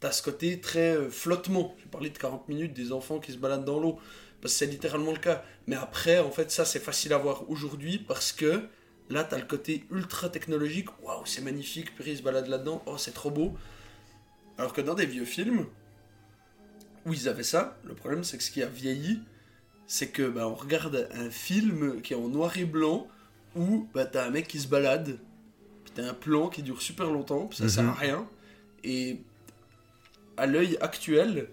t'as ce côté très euh, flottement. J'ai parlé de 40 minutes des enfants qui se baladent dans l'eau, parce que c'est littéralement le cas. Mais après, en fait, ça c'est facile à voir aujourd'hui parce que Là, t'as le côté ultra technologique. Waouh, c'est magnifique. Puis il se balade là-dedans. Oh, c'est trop beau. Alors que dans des vieux films, où ils avaient ça, le problème, c'est que ce qui a vieilli, c'est que bah, on regarde un film qui est en noir et blanc, où bah, t'as un mec qui se balade, puis t'as un plan qui dure super longtemps, puis ça sert à Mhm. rien. Et à l'œil actuel,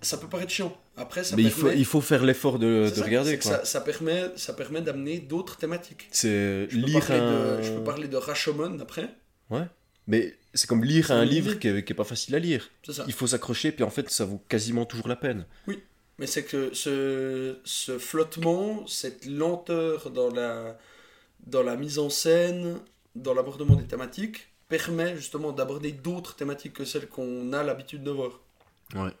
ça peut paraître chiant. Après, ça Mais il permet... faut, il faut faire l'effort de, c'est de ça, regarder quoi. Ça, ça permet, ça permet d'amener d'autres thématiques. C'est Je peux, lire parler un. de, je peux parler de Rashomon après. Ouais. Mais c'est comme lire un livre qui est, qui est pas facile à lire. Ça. Il faut s'accrocher, puis en fait, ça vaut quasiment toujours la peine. Mais c'est que ce, ce flottement, cette lenteur dans la, dans la mise en scène, dans l'abordement des thématiques, permet justement d'aborder d'autres thématiques que celles qu'on a l'habitude de voir. Ouais.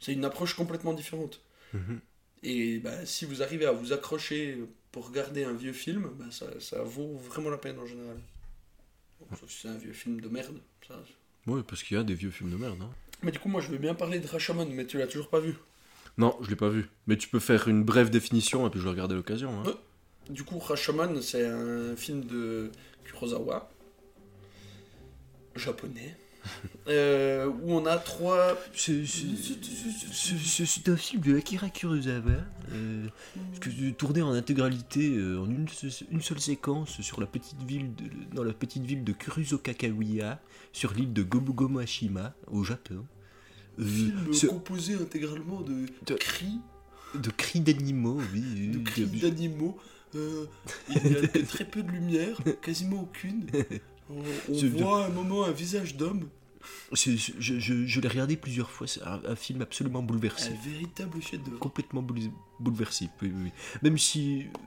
C'est une approche complètement différente. Mhm. Et bah, si vous arrivez à vous accrocher pour regarder un vieux film, bah, ça, ça vaut vraiment la peine en général. Bon, sauf si c'est un vieux film de merde. ça, Ouais, parce qu'il y a des vieux films de merde. Hein. Mais du coup, moi, je veux bien parler de Rashomon, mais tu l'as toujours pas vu. Non, je l'ai pas vu. Mais tu peux faire une brève définition et puis je vais regarder à l'occasion. Hein. Du coup, Rashomon, c'est un film de Kurosawa, japonais, euh, où on a trois... C'est un film de Akira Kurosawa, euh, que- tourné en intégralité euh, en une, se- une seule séquence sur la petite ville de, dans la petite ville de Kuruzokakawiya, sur l'île de Gobugomashima, au Japon. Euh, Film ce- composé intégralement de, De- cris, de cris d'animaux, oui. de cris d'animaux. Il y a que très peu de lumière, quasiment aucune. On, on voit à un moment un visage d'homme, c'est- je je- je l'ai regardé plusieurs fois, c'est un, un film absolument bouleversant. un véritable chef-d'œuvre. complètement boule- bouleversif, oui, oui. Même si, euh,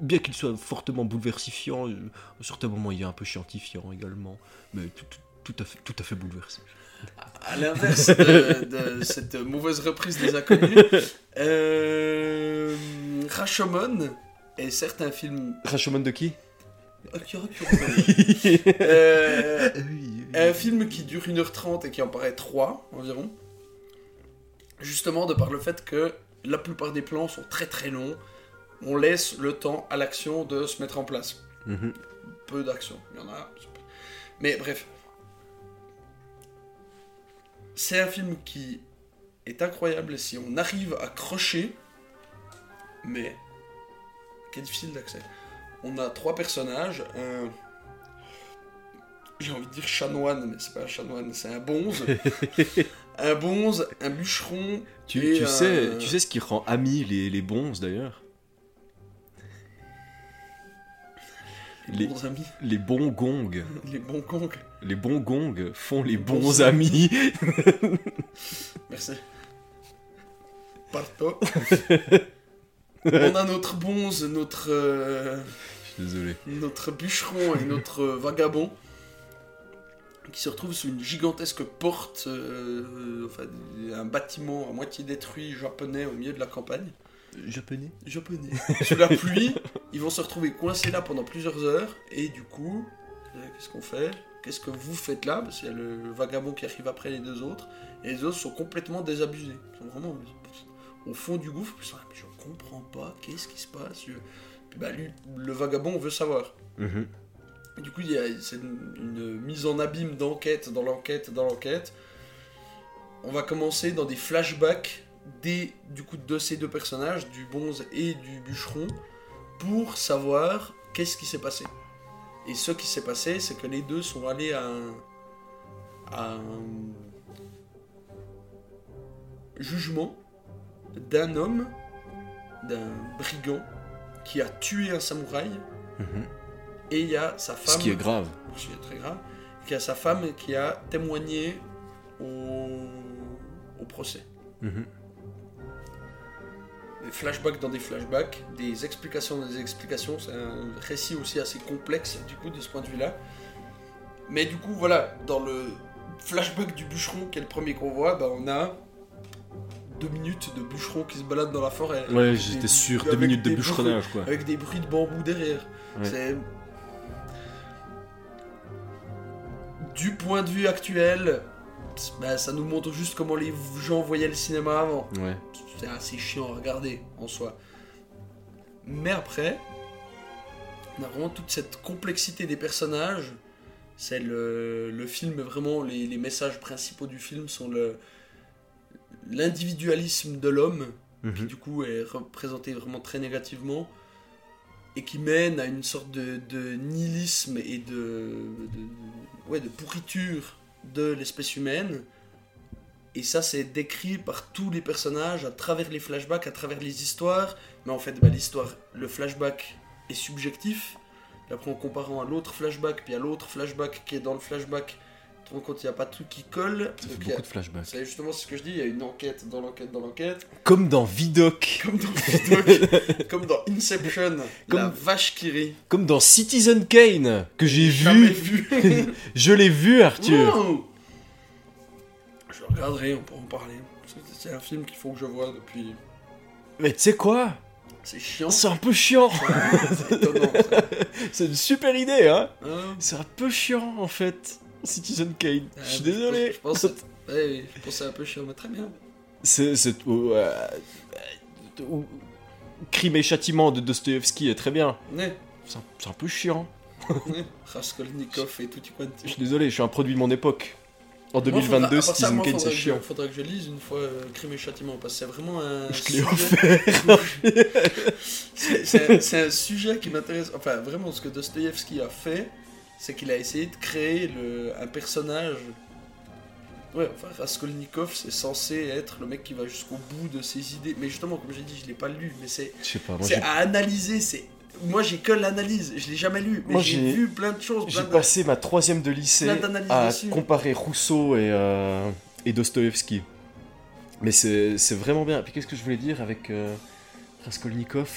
bien qu'il soit fortement bouleversifiant, euh, à certains moments il est un peu chiantifiant également, mais tout, tout- tout à, fait, tout à fait bouleversif. À l'inverse de, de cette mauvaise reprise des inconnus, euh, Rashomon est certes un film Rashomon de qui? Akira Kurosawa. Euh, oui. Un film qui dure 1h30 et qui en paraît 3 environ. Justement de par le fait que la plupart des plans sont très très longs. On laisse le temps à l'action de se mettre en place. Mhm. Peu d'action, il y en a. Mais bref. C'est un film qui est incroyable si on arrive à crocher, mais qui est difficile d'accès. On a trois personnages, un... J'ai envie de dire chanoine, mais c'est pas un chanoine, c'est un bonze. un bonze, un bûcheron, Tu, Et, tu euh, sais, tu sais ce qui rend amis les, les bons d'ailleurs? Les bons amis, Les bons gongs. les bons congs. Les bons gongs font les bons bons amis. Merci. Parto. On a notre bonze, notre, euh, Je suis désolé. notre bûcheron et notre vagabond qui se retrouvent sur une gigantesque porte, euh, enfin, un bâtiment à moitié détruit japonais au milieu de la campagne. Japonais Japonais. Sous la pluie, ils vont se retrouver coincés là pendant plusieurs heures et du coup, euh, qu'est-ce qu'on fait? Qu'est-ce que vous faites là? Parce qu'il y a le, le vagabond qui arrive après les deux autres et les autres sont complètement désabusés. Ils sont vraiment au fond du gouffre. Je comprends pas, qu'est-ce qui se passe? Bah, lui, le vagabond veut savoir. Mhm. Du coup, c'est une, une mise en abîme d'enquête dans l'enquête dans l'enquête. On va commencer dans des flashbacks des, du coup, de ces deux personnages, du bonze et du bûcheron, pour savoir qu'est-ce qui s'est passé. Et ce qui s'est passé, c'est que les deux sont allés à un, à un jugement d'un homme, d'un brigand, qui a tué un samouraï, Mhm. Et il y a sa femme Ce qui est grave. ce qui est très grave, qui a sa femme qui a témoigné au, au procès. Mhm. Des flashbacks dans des flashbacks, des explications dans des explications, c'est un récit aussi assez complexe du coup de ce point de vue-là. Mais du coup voilà, dans le flashback du bûcheron qui est le premier qu'on voit, bah, on a deux minutes de bûcheron qui se balade dans la forêt. Ouais, j'étais sûr. Deux minutes de bûcheronnage, quoi. Avec des bruits de bambou derrière. Ouais. C'est du point de vue actuel, bah, ça nous montre juste comment les gens voyaient le cinéma avant. Ouais. C'est assez chiant à regarder en soi. Mais après, On a vraiment toute cette complexité des personnages. C'est le, le film, vraiment, les, les messages principaux du film sont le l'individualisme de l'homme, qui Mhm. du coup est représenté vraiment très négativement, et qui mène à une sorte de, nihilisme et de, ouais, de pourriture de l'espèce humaine. Et ça, c'est décrit par tous les personnages à travers les flashbacks, à travers les histoires. Mais en fait, bah, l'histoire, le flashback est subjectif. Puis après, en comparant à l'autre flashback, puis à l'autre flashback qui est dans le flashback, compte qu'il n'y a pas tout qui colle. Ça fait il y a- beaucoup de flashbacks. c'est justement ce que je dis, il y a une enquête dans l'enquête dans l'enquête. Comme dans Vidoc, Comme dans Vidoc, comme dans Inception, la Comme- vache qui rit. comme dans Citizen Kane, que j'ai vu. vu. Je l'ai vu, Arthur. Wow. Je regarderai, on pourra en parler. C'est un film qu'il faut que je vois depuis. Mais tu sais quoi? C'est chiant. C'est un peu chiant. C'est une super idée, hein Hein? C'est un peu chiant, en fait, Citizen Kane. Je suis je désolé. Je pense, que- ouais, je c'est un peu chiant, mais très bien. C'est... c'est euh, euh, Crime et châtiment de Dostoevsky est très bien. Ouais, C'est un, c'est un peu chiant. ouais. Raskolnikov et tout Je quanti. suis désolé, je suis un produit de mon époque. En Moi, faudra- 2022, à part ça, Citizen moi, Kane, c'est je- chiant. Faudra que je lise une fois euh, Crime et Châtiment, parce que c'est vraiment un. Je l'ai sujet- C'est- un- c'est un sujet qui m'intéresse. Enfin, vraiment, ce que Dostoevsky a fait, c'est qu'il a essayé de créer le, un personnage. Ouais, enfin, Raskolnikov, c'est censé être le mec qui va jusqu'au bout de ses idées. Mais justement, comme j'ai dit, je l'ai pas lu, mais c'est à analyser. C'est moi, j'ai que l'analyse. Je l'ai jamais lu, mais j'ai vu plein de choses. J'ai de- passé ma troisième de lycée à dessus. comparer Rousseau et, euh, et Dostoevsky. Mais c'est c'est vraiment bien. Puis qu'est-ce que je voulais dire avec euh, Raskolnikov?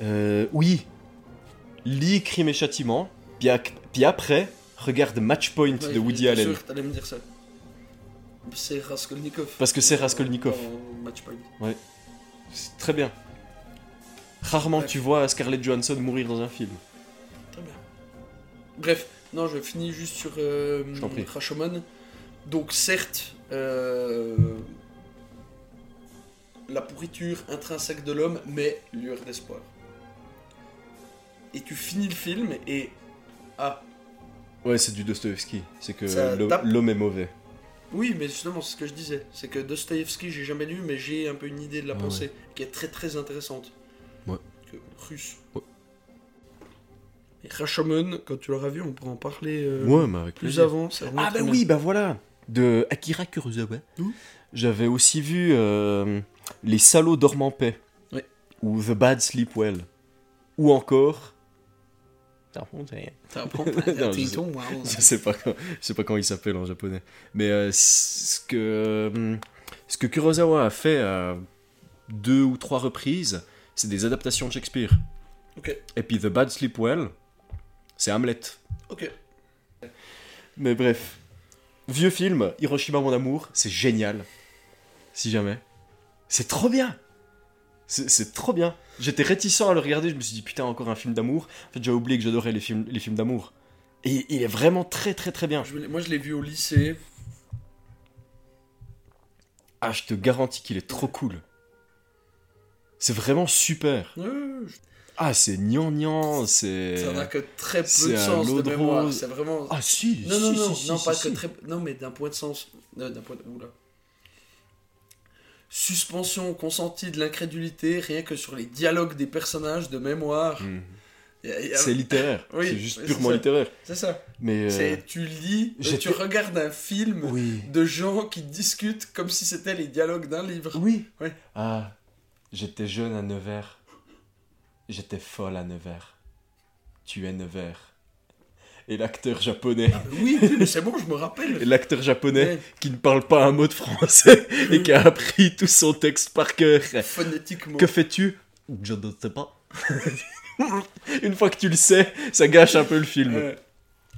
Euh, Oui, lis Crime et Châtiment, puis, après, regarde Matchpoint Ouais, de Woody Allen. sûr que me dire ça. C'est Raskolnikov. Parce que c'est Raskolnikov. En match point. C'est très bien. Rarement Ouais. tu vois Scarlett Johansson mourir dans un film. Très bien. Bref, non, je finis juste sur euh. Rashomon. Donc, certes, euh, la pourriture intrinsèque de l'homme, mais lueur d'espoir. Et tu finis le film et. Ah, Ouais, c'est du Dostoevsky. C'est que Ça l'homme est mauvais. oui, mais justement, c'est ce que je disais. C'est que Dostoevsky, j'ai jamais lu, mais j'ai un peu une idée de la Ah pensée qui est très très intéressante. Ouais. Que- russe. Ouais. Et Rashomon, quand tu l'auras vu, on pourra en parler euh, Ouais, mais avec plus plaisir. avant. Ah bah oui, bah voilà De Akira Kurosawa. J'avais aussi vu euh, Les salauds dorment en paix. Ou The Bad Sleep Well. Ou encore... Ça apprend Non, je sais- Je sais pas quand, je sais pas comment il s'appelle en japonais. Mais euh, ce que euh, ce que Kurosawa a fait à deux ou trois reprises, c'est des adaptations de Shakespeare. Ok, Et puis The Bad Sleep Well, c'est Hamlet. ok. Mais bref, vieux film, Hiroshima mon amour, c'est génial. Si jamais, c'est trop bien. C'est trop bien. J'étais réticent à le regarder, je me suis dit putain encore un film d'amour. En fait, j'ai oublié que j'adorais les films, les films d'amour. Et il est vraiment très très très bien. Je moi, je l'ai vu au lycée. Ah, je te garantis qu'il est trop cool. C'est vraiment super. Ouais, je- Ah, c'est gnangnan, c'est... Ça n'a que très peu de sens de mémoire. rose. C'est vraiment. Ah si, non, non, si, non, si, non, si, pas que très. Non, mais d'un point de sens. euh, d'un point de. Oula. Suspension consentie de l'incrédulité, rien que sur les dialogues des personnages de mémoire. A- a- C'est littéraire, Oui, c'est juste oui, purement littéraire. C'est ça. Mais... euh, C'est tu lis, tu regardes un film Oui. de gens qui discutent comme si c'était les dialogues d'un livre. Oui. Ouais. Ah, j'étais jeune à Nevers. J'étais folle à Nevers. Tu es Nevers. Et l'acteur japonais, Oui, oui, mais c'est bon, je me rappelle. et l'acteur japonais Ouais, qui ne parle pas un mot de français et qui a appris tout son texte par cœur. phonétiquement. Que fais-tu? Je ne sais pas. Une fois que tu le sais, ça gâche un peu le film. Euh,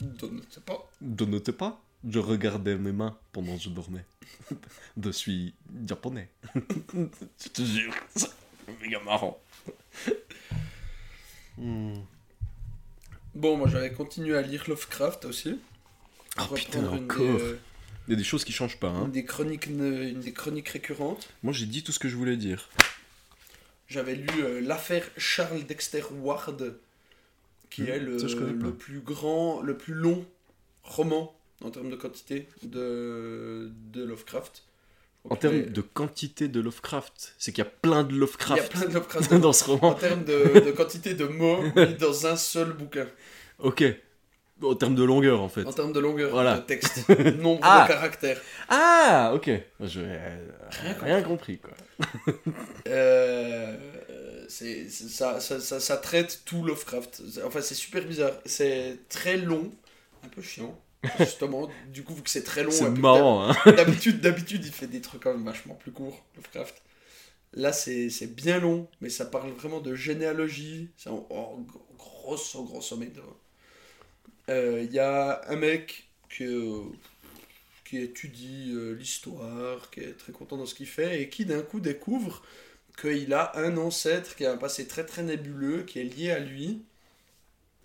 donne- c'est pas. Je ne sais pas. Je regardais mes mains pendant que je dormais. Je suis japonais. je te jure. C'est méga marrant. Hmm. Bon, moi j'avais continué à lire Lovecraft aussi. Ah, Reprendre putain, des, encore. euh, Il y a des choses qui changent pas. Hein. une des chroniques, ne- une des chroniques récurrentes. Moi, j'ai dit tout ce que je voulais dire. J'avais lu euh, l'affaire Charles Dexter Ward qui Mhm. est le, Ça, le plus grand, le plus long roman en termes de quantité de, de Lovecraft. En termes de quantité de Lovecraft, c'est qu'il y a plein de Il y a Lovecraft plein de Lovecraft dans ce En roman. termes de, de quantité de mots mis dans un seul bouquin. Ok. En termes de longueur, en fait. En termes de longueur Voilà. de texte. Nombre Ah. de caractères. Ah, ok. Je rien compris, quoi. Euh, ça, ça, ça traite tout Lovecraft. Enfin, c'est super bizarre. C'est très long. Un peu chiant. Justement, du coup, vu que c'est très long. C'est marrant, hein. d'hab- D'habitude, d'habitude, il fait des trucs quand même vachement plus courts, Lovecraft. Là, c'est, bien long, mais ça parle vraiment de généalogie. C'est en, en grosso, grosso modo. Euh, Il y a un mec que, qui étudie euh, l'histoire, qui est très content dans ce qu'il fait, et qui d'un coup découvre qu'il a un ancêtre qui a un passé très très nébuleux, qui est lié à lui.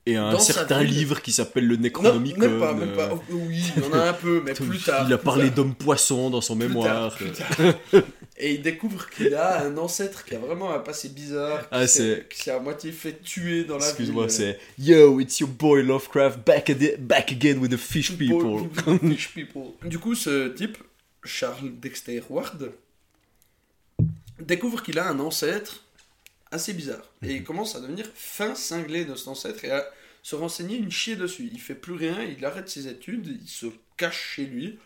Et un Dans certain ville. livre qui s'appelle le Non, Necronomicon. même pas, même pas. euh, Oh, Oui, il y en a un peu, mais plus tard. Il a parlé tard. d'homme-poisson dans son Plus mémoire. tard, plus tard. Et il découvre qu'il a un ancêtre qui a vraiment un passé bizarre, qui Ah, s'est- à moitié fait tuer dans la Excuse-moi, ville. c'est Yo, it's your boy Lovecraft back, again with the fish people. Fish people. Du coup, ce type, Charles Dexter Ward, découvre qu'il a un ancêtre assez bizarre. Et il commence à devenir fin cinglé de cet ancêtre et à se renseigner une chier dessus. Il fait plus rien, il arrête ses études, il se cache chez lui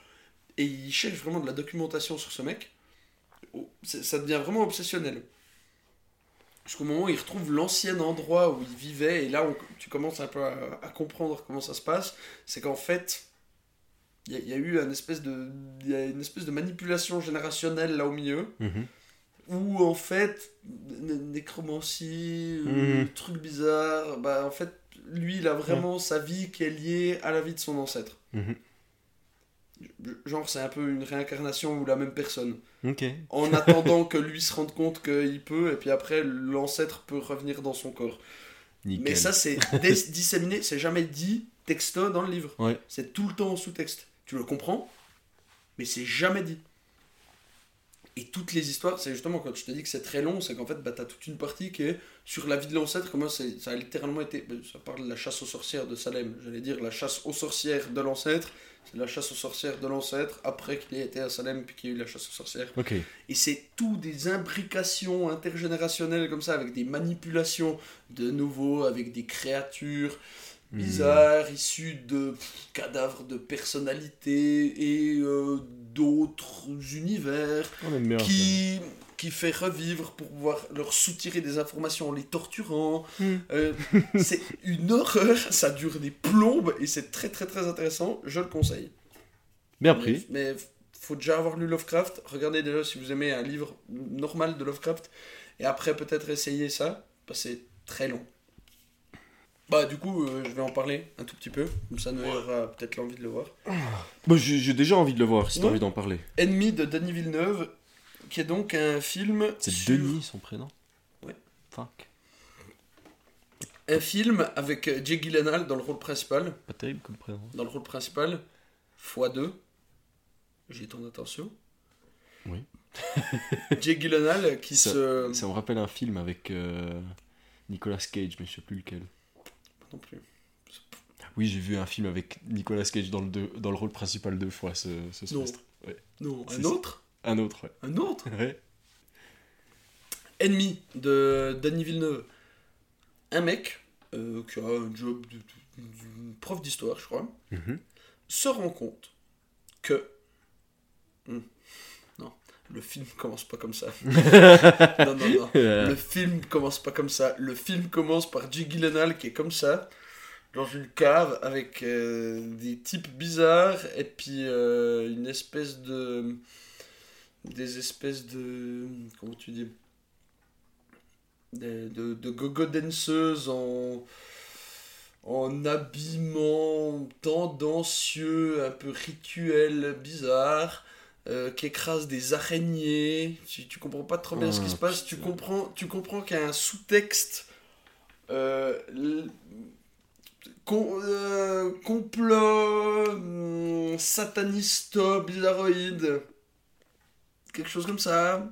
et il cherche vraiment de la documentation sur ce mec. Oh, Ça devient vraiment obsessionnel. Jusqu'au moment où il retrouve l'ancien endroit où il vivait, et là on- tu commences un peu à, à comprendre comment ça se passe. C'est qu'en fait, il y, a- il y a eu une espèce, de, il y a une espèce de manipulation générationnelle là au milieu, Mhm. Où en fait, né- nécromancie, euh, Mhm. trucs bizarres, bah en fait, lui il a vraiment sa vie qui est liée à la vie de son ancêtre. Mhm. Genre, c'est un peu une réincarnation ou la même personne. En attendant que lui se rende compte qu'il peut, et puis après, l'ancêtre peut revenir dans son corps. Nickel. Mais ça, c'est disséminé, c'est jamais dit texto dans le livre. Ouais. C'est tout le temps en sous-texte. Tu le comprends, mais c'est jamais dit. Et toutes les histoires, c'est justement quand je te dis que c'est très long, c'est qu'en fait, bah, t'as toute une partie qui est sur la vie de l'ancêtre, comment ça a littéralement été. bah, Ça parle de la chasse aux sorcières de Salem. J'allais dire la chasse aux sorcières de l'ancêtre. C'est la chasse aux sorcières de l'ancêtre après qu'il ait été à Salem puis qu'il y a eu la chasse aux sorcières. Ok. Et c'est tout des imbrications intergénérationnelles comme ça, avec des manipulations de nouveau, avec des créatures bizarres issues de pff, cadavres de personnalités et euh, d'autres univers ça. qui, qui fait revivre pour pouvoir leur soutirer des informations en les torturant. Hmm. Euh, c'est une horreur, ça dure des plombes et c'est très très très intéressant, je le conseille. Bien pris. Mais, mais faut déjà avoir lu Lovecraft. Regardez déjà si vous aimez un livre normal de Lovecraft. Et après, peut-être essayer ça. Parce que c'est très long. Bah, du coup, euh, je vais en parler un tout petit peu. Comme ça, Noé aura peut-être l'envie de le voir. Moi, j'ai déjà envie de le voir si t'as Ouais. envie d'en parler. Ennemi de Denis Villeneuve, qui est donc un film. C'est sur- Denis son prénom Ouais. Fuck. Un film avec euh, Jake Gyllenhaal dans le rôle principal. Pas terrible comme prénom. Dans le rôle principal, x2. J'ai ton attention. Oui. Jake Gyllenhaal qui Ça- se. Ça me rappelle un film avec euh, Nicolas Cage, mais je sais plus lequel. Non plus. Oui, j'ai vu un film avec Nicolas Cage dans le, deux- dans le rôle principal deux fois ce, ce Non. semestre. Ouais. Non, un autre Un autre, ouais. Un autre Ouais. Ennemi de Danny Villeneuve. Un mec euh, qui a un job de, de- de- prof d'histoire, je crois, Mhm. se rend compte que. Hmm. Le film commence pas comme ça. non, non, non. Le film commence pas comme ça. Le film commence par Jake Gyllenhaal qui est comme ça, dans une cave avec euh, des types bizarres et puis euh, une espèce de. Des espèces de. Comment tu dis De, de, de gogo danseuses en. En habillement tendancieux, un peu rituel, bizarre, euh, qui écrase des araignées. Tu, tu comprends pas trop bien ce qui Oh, se passe. Tu comprends, tu comprends qu'il y a un sous-texte euh, euh, complot hum, satanisto bizarroïde quelque chose comme ça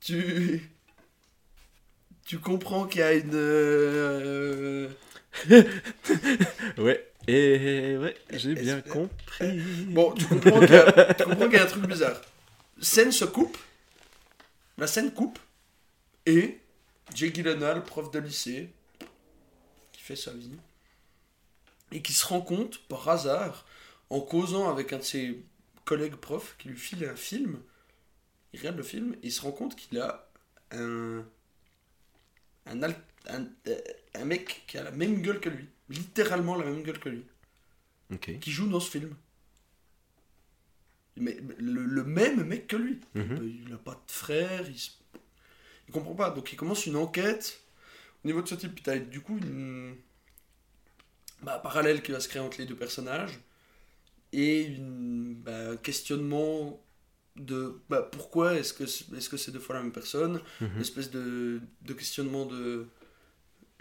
tu tu comprends qu'il y a une. euh, Ouais. Et ouais, j'ai bien compris. Bon, tu comprends qu'il y, a- y un truc bizarre. Scène se coupe. La scène coupe. Et Jay Gyllenhaal, prof de lycée, qui fait sa vie, et qui se rend compte, par hasard, en causant avec un de ses collègues profs, qui lui file un film, il regarde le film, et il se rend compte qu'il a un, un, euh, un mec qui a la même gueule que lui. Littéralement la même gueule que lui qui joue dans ce film. Mais le, le même mec que lui. Mhm. Il n'a pas de frère, il, se- il comprend pas. Donc il commence une enquête au niveau de ce type. Puis du coup une bah, parallèle qui va se créer entre les deux personnages et une, bah, un questionnement de bah, pourquoi est-ce que c'est- est-ce que c'est deux fois la même personne? Mhm. une espèce de, de questionnement de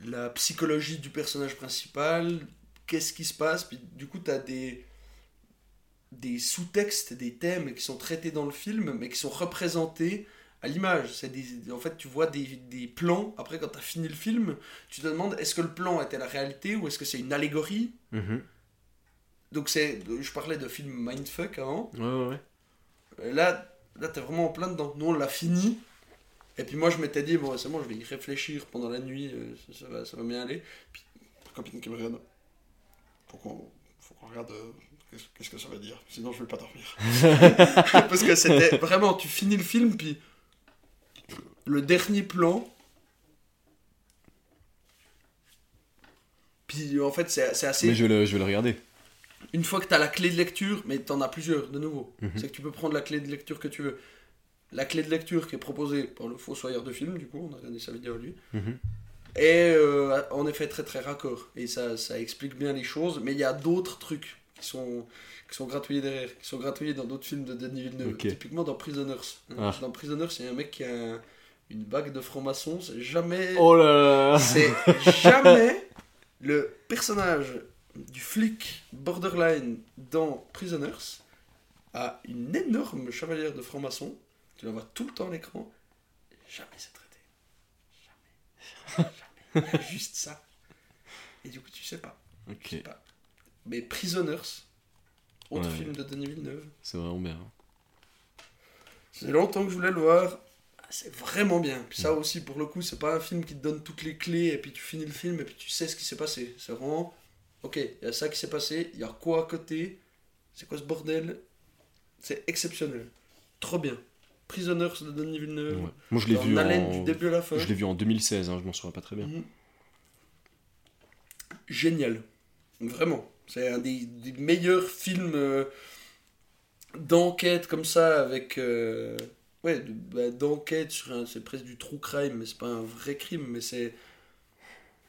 la psychologie du personnage principal, qu'est-ce qui se passe, puis du coup tu as des, des sous-textes, des thèmes qui sont traités dans le film, mais qui sont représentés à l'image. C'est des, en fait, tu vois des, des plans, après quand tu as fini le film, tu te demandes est-ce que le plan était la réalité ou est-ce que c'est une allégorie? Mhm. Donc c'est, je parlais de film Mindfuck avant, Ouais, ouais, ouais. euh, Là, là t'es vraiment en plein dedans. Nous, on l'a fini. Et puis moi, je m'étais dit, bon, c'est bon, je vais y réfléchir pendant la nuit, euh, ça, ça va, ça va bien aller. Puis, ma copine qui me regarde, faut qu'on, regarde euh, qu'est-ce, que ça veut dire, sinon je vais pas dormir. Parce que c'était vraiment, tu finis le film, puis le dernier plan. Puis en fait, c'est, c'est assez Mais je vais, le, je vais le regarder. une fois que tu as la clé de lecture, mais tu en as plusieurs de nouveau, Mhm. c'est que tu peux prendre la clé de lecture que tu veux. La clé de lecture qui est proposée par le fossoyeur de film, du coup, on a regardé sa vidéo à lui, Mhm. est euh, en effet très très raccord. Et ça, ça explique bien les choses, mais il y a d'autres trucs qui sont, qui sont gratuits derrière, qui sont gratuits dans d'autres films de Denis Villeneuve. Typiquement dans Prisoners. Ah. Dans Prisoners, il y a un mec qui a un- une bague de franc-maçon, c'est jamais. Oh là là C'est jamais le personnage du flic borderline dans Prisoners a une énorme chevalière de franc-maçon. Tu la vois tout le temps à l'écran. Jamais c'est traité. Jamais. Juste ça. Et du coup, tu sais pas. Tu sais pas. Mais Prisoners, autre Ouais. film de Denis Villeneuve, c'est vraiment bien. c'est longtemps que je voulais le voir. Ah, C'est vraiment bien. Puis ça aussi, pour le coup, c'est pas un film qui te donne toutes les clés et puis tu finis le film et puis tu sais ce qui s'est passé. C'est vraiment, ok, il y a ça qui s'est passé, il y a quoi à côté, c'est quoi ce bordel? C'est exceptionnel. Trop bien. Prisoners de Denis Villeneuve. Ouais. Moi, je l'ai vu en... du début à la fin. Je l'ai vu en 2016, hein, je m'en souviens pas très bien. Mhm. Génial. Vraiment. C'est un des, des meilleurs films euh, d'enquête comme ça, avec. euh, ouais, de- bah, d'enquête sur un. C'est presque du true crime, mais c'est pas un vrai crime, mais c'est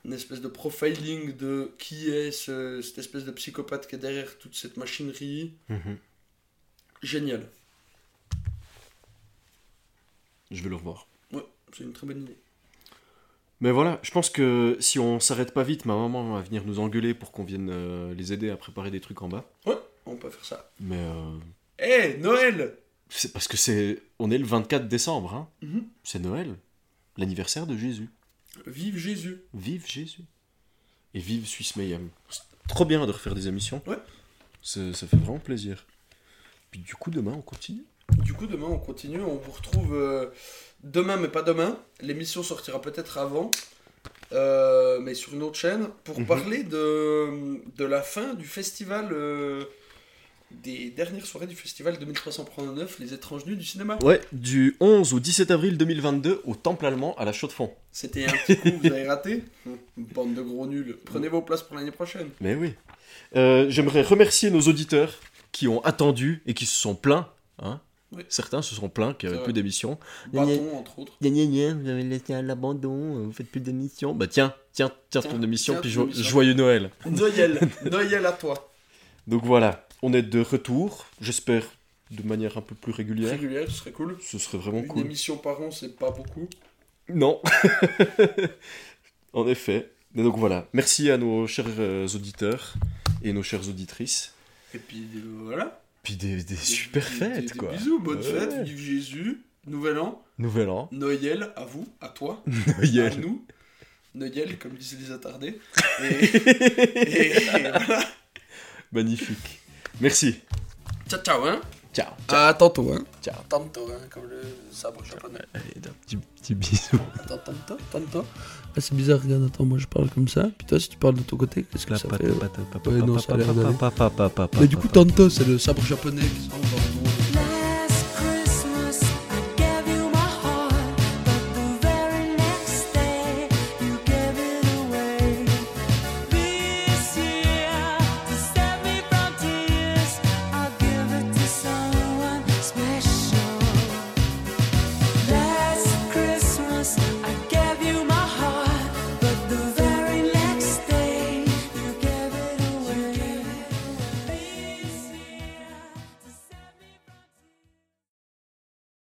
une espèce de profiling de qui est ce- cette espèce de psychopathe qui est derrière toute cette machinerie. Mhm. Génial. Je vais le revoir. Ouais, c'est une très bonne idée. Mais voilà, je pense que si on s'arrête pas vite, ma maman va venir nous engueuler pour qu'on vienne euh, les aider à préparer des trucs en bas. Ouais, on peut faire ça. Mais euh, Eh, Noël c'est parce que c'est, on est le 24 décembre, hein. Mhm. C'est Noël, l'anniversaire de Jésus. Vive Jésus Vive Jésus et vive Suisse Mayhem. C'est trop bien de refaire des émissions. Ouais. Ça fait vraiment plaisir. Puis du coup, demain, on continue. Du coup, demain, on continue. On vous retrouve euh, demain, mais pas demain. L'émission sortira peut-être avant, euh, mais sur une autre chaîne, pour Mhm. parler de, de la fin du festival, euh, des dernières soirées du festival 2339, Les Étranges Nus du cinéma. Ouais, du 11 au 17 avril 2022 au Temple Allemand à la Chaux-de-Fonds. C'était un petit coup, vous avez raté Bande de gros nuls. Prenez vos places pour l'année prochaine. Mais oui. Euh, J'aimerais remercier nos auditeurs qui ont attendu et qui se sont plaints. Hein Oui. Certains se sont plaints qu'il C'est avait plus d'émissions. Bâton, entre autres. Gna gna vous avez laissé à l'abandon, vous faites plus d'émissions. Bah tiens, tiens, tiens, Tiens, ton émission, tiens, puis jo- émission. joyeux Noël. Noël, Noël à toi. Donc voilà, on est de retour, j'espère de manière un peu plus régulière. Régulière, ce serait cool. Ce serait vraiment Une cool. émission par an, c'est pas beaucoup. Non. en effet. Donc voilà, merci à nos chers euh, auditeurs et nos chères auditrices. Et puis euh, voilà. Puis des, des super Des- fêtes, des- quoi. Bisous, bonne Ouais. fête, vive Jésus. Nouvel an, Nouvel an. Noël, à vous, à toi, à Noël. nous. Noël, comme disent les attardés. Et, et- et voilà. Magnifique. Merci. Ciao, ciao, hein. Ciao. À tantôt, hein. Ciao. Tantôt, hein, comme le sabre japonais. Allez, un petit, petit bisou. Attends, tantôt, tantôt. Ah, c'est bizarre, regarde, attends, moi je parle comme ça. Puis toi, si tu parles de ton côté, qu'est-ce que La ça patte, fait patte, patte, Ouais, non, patte, ça a Mais du coup, tantôt, c'est le sabre japonais qui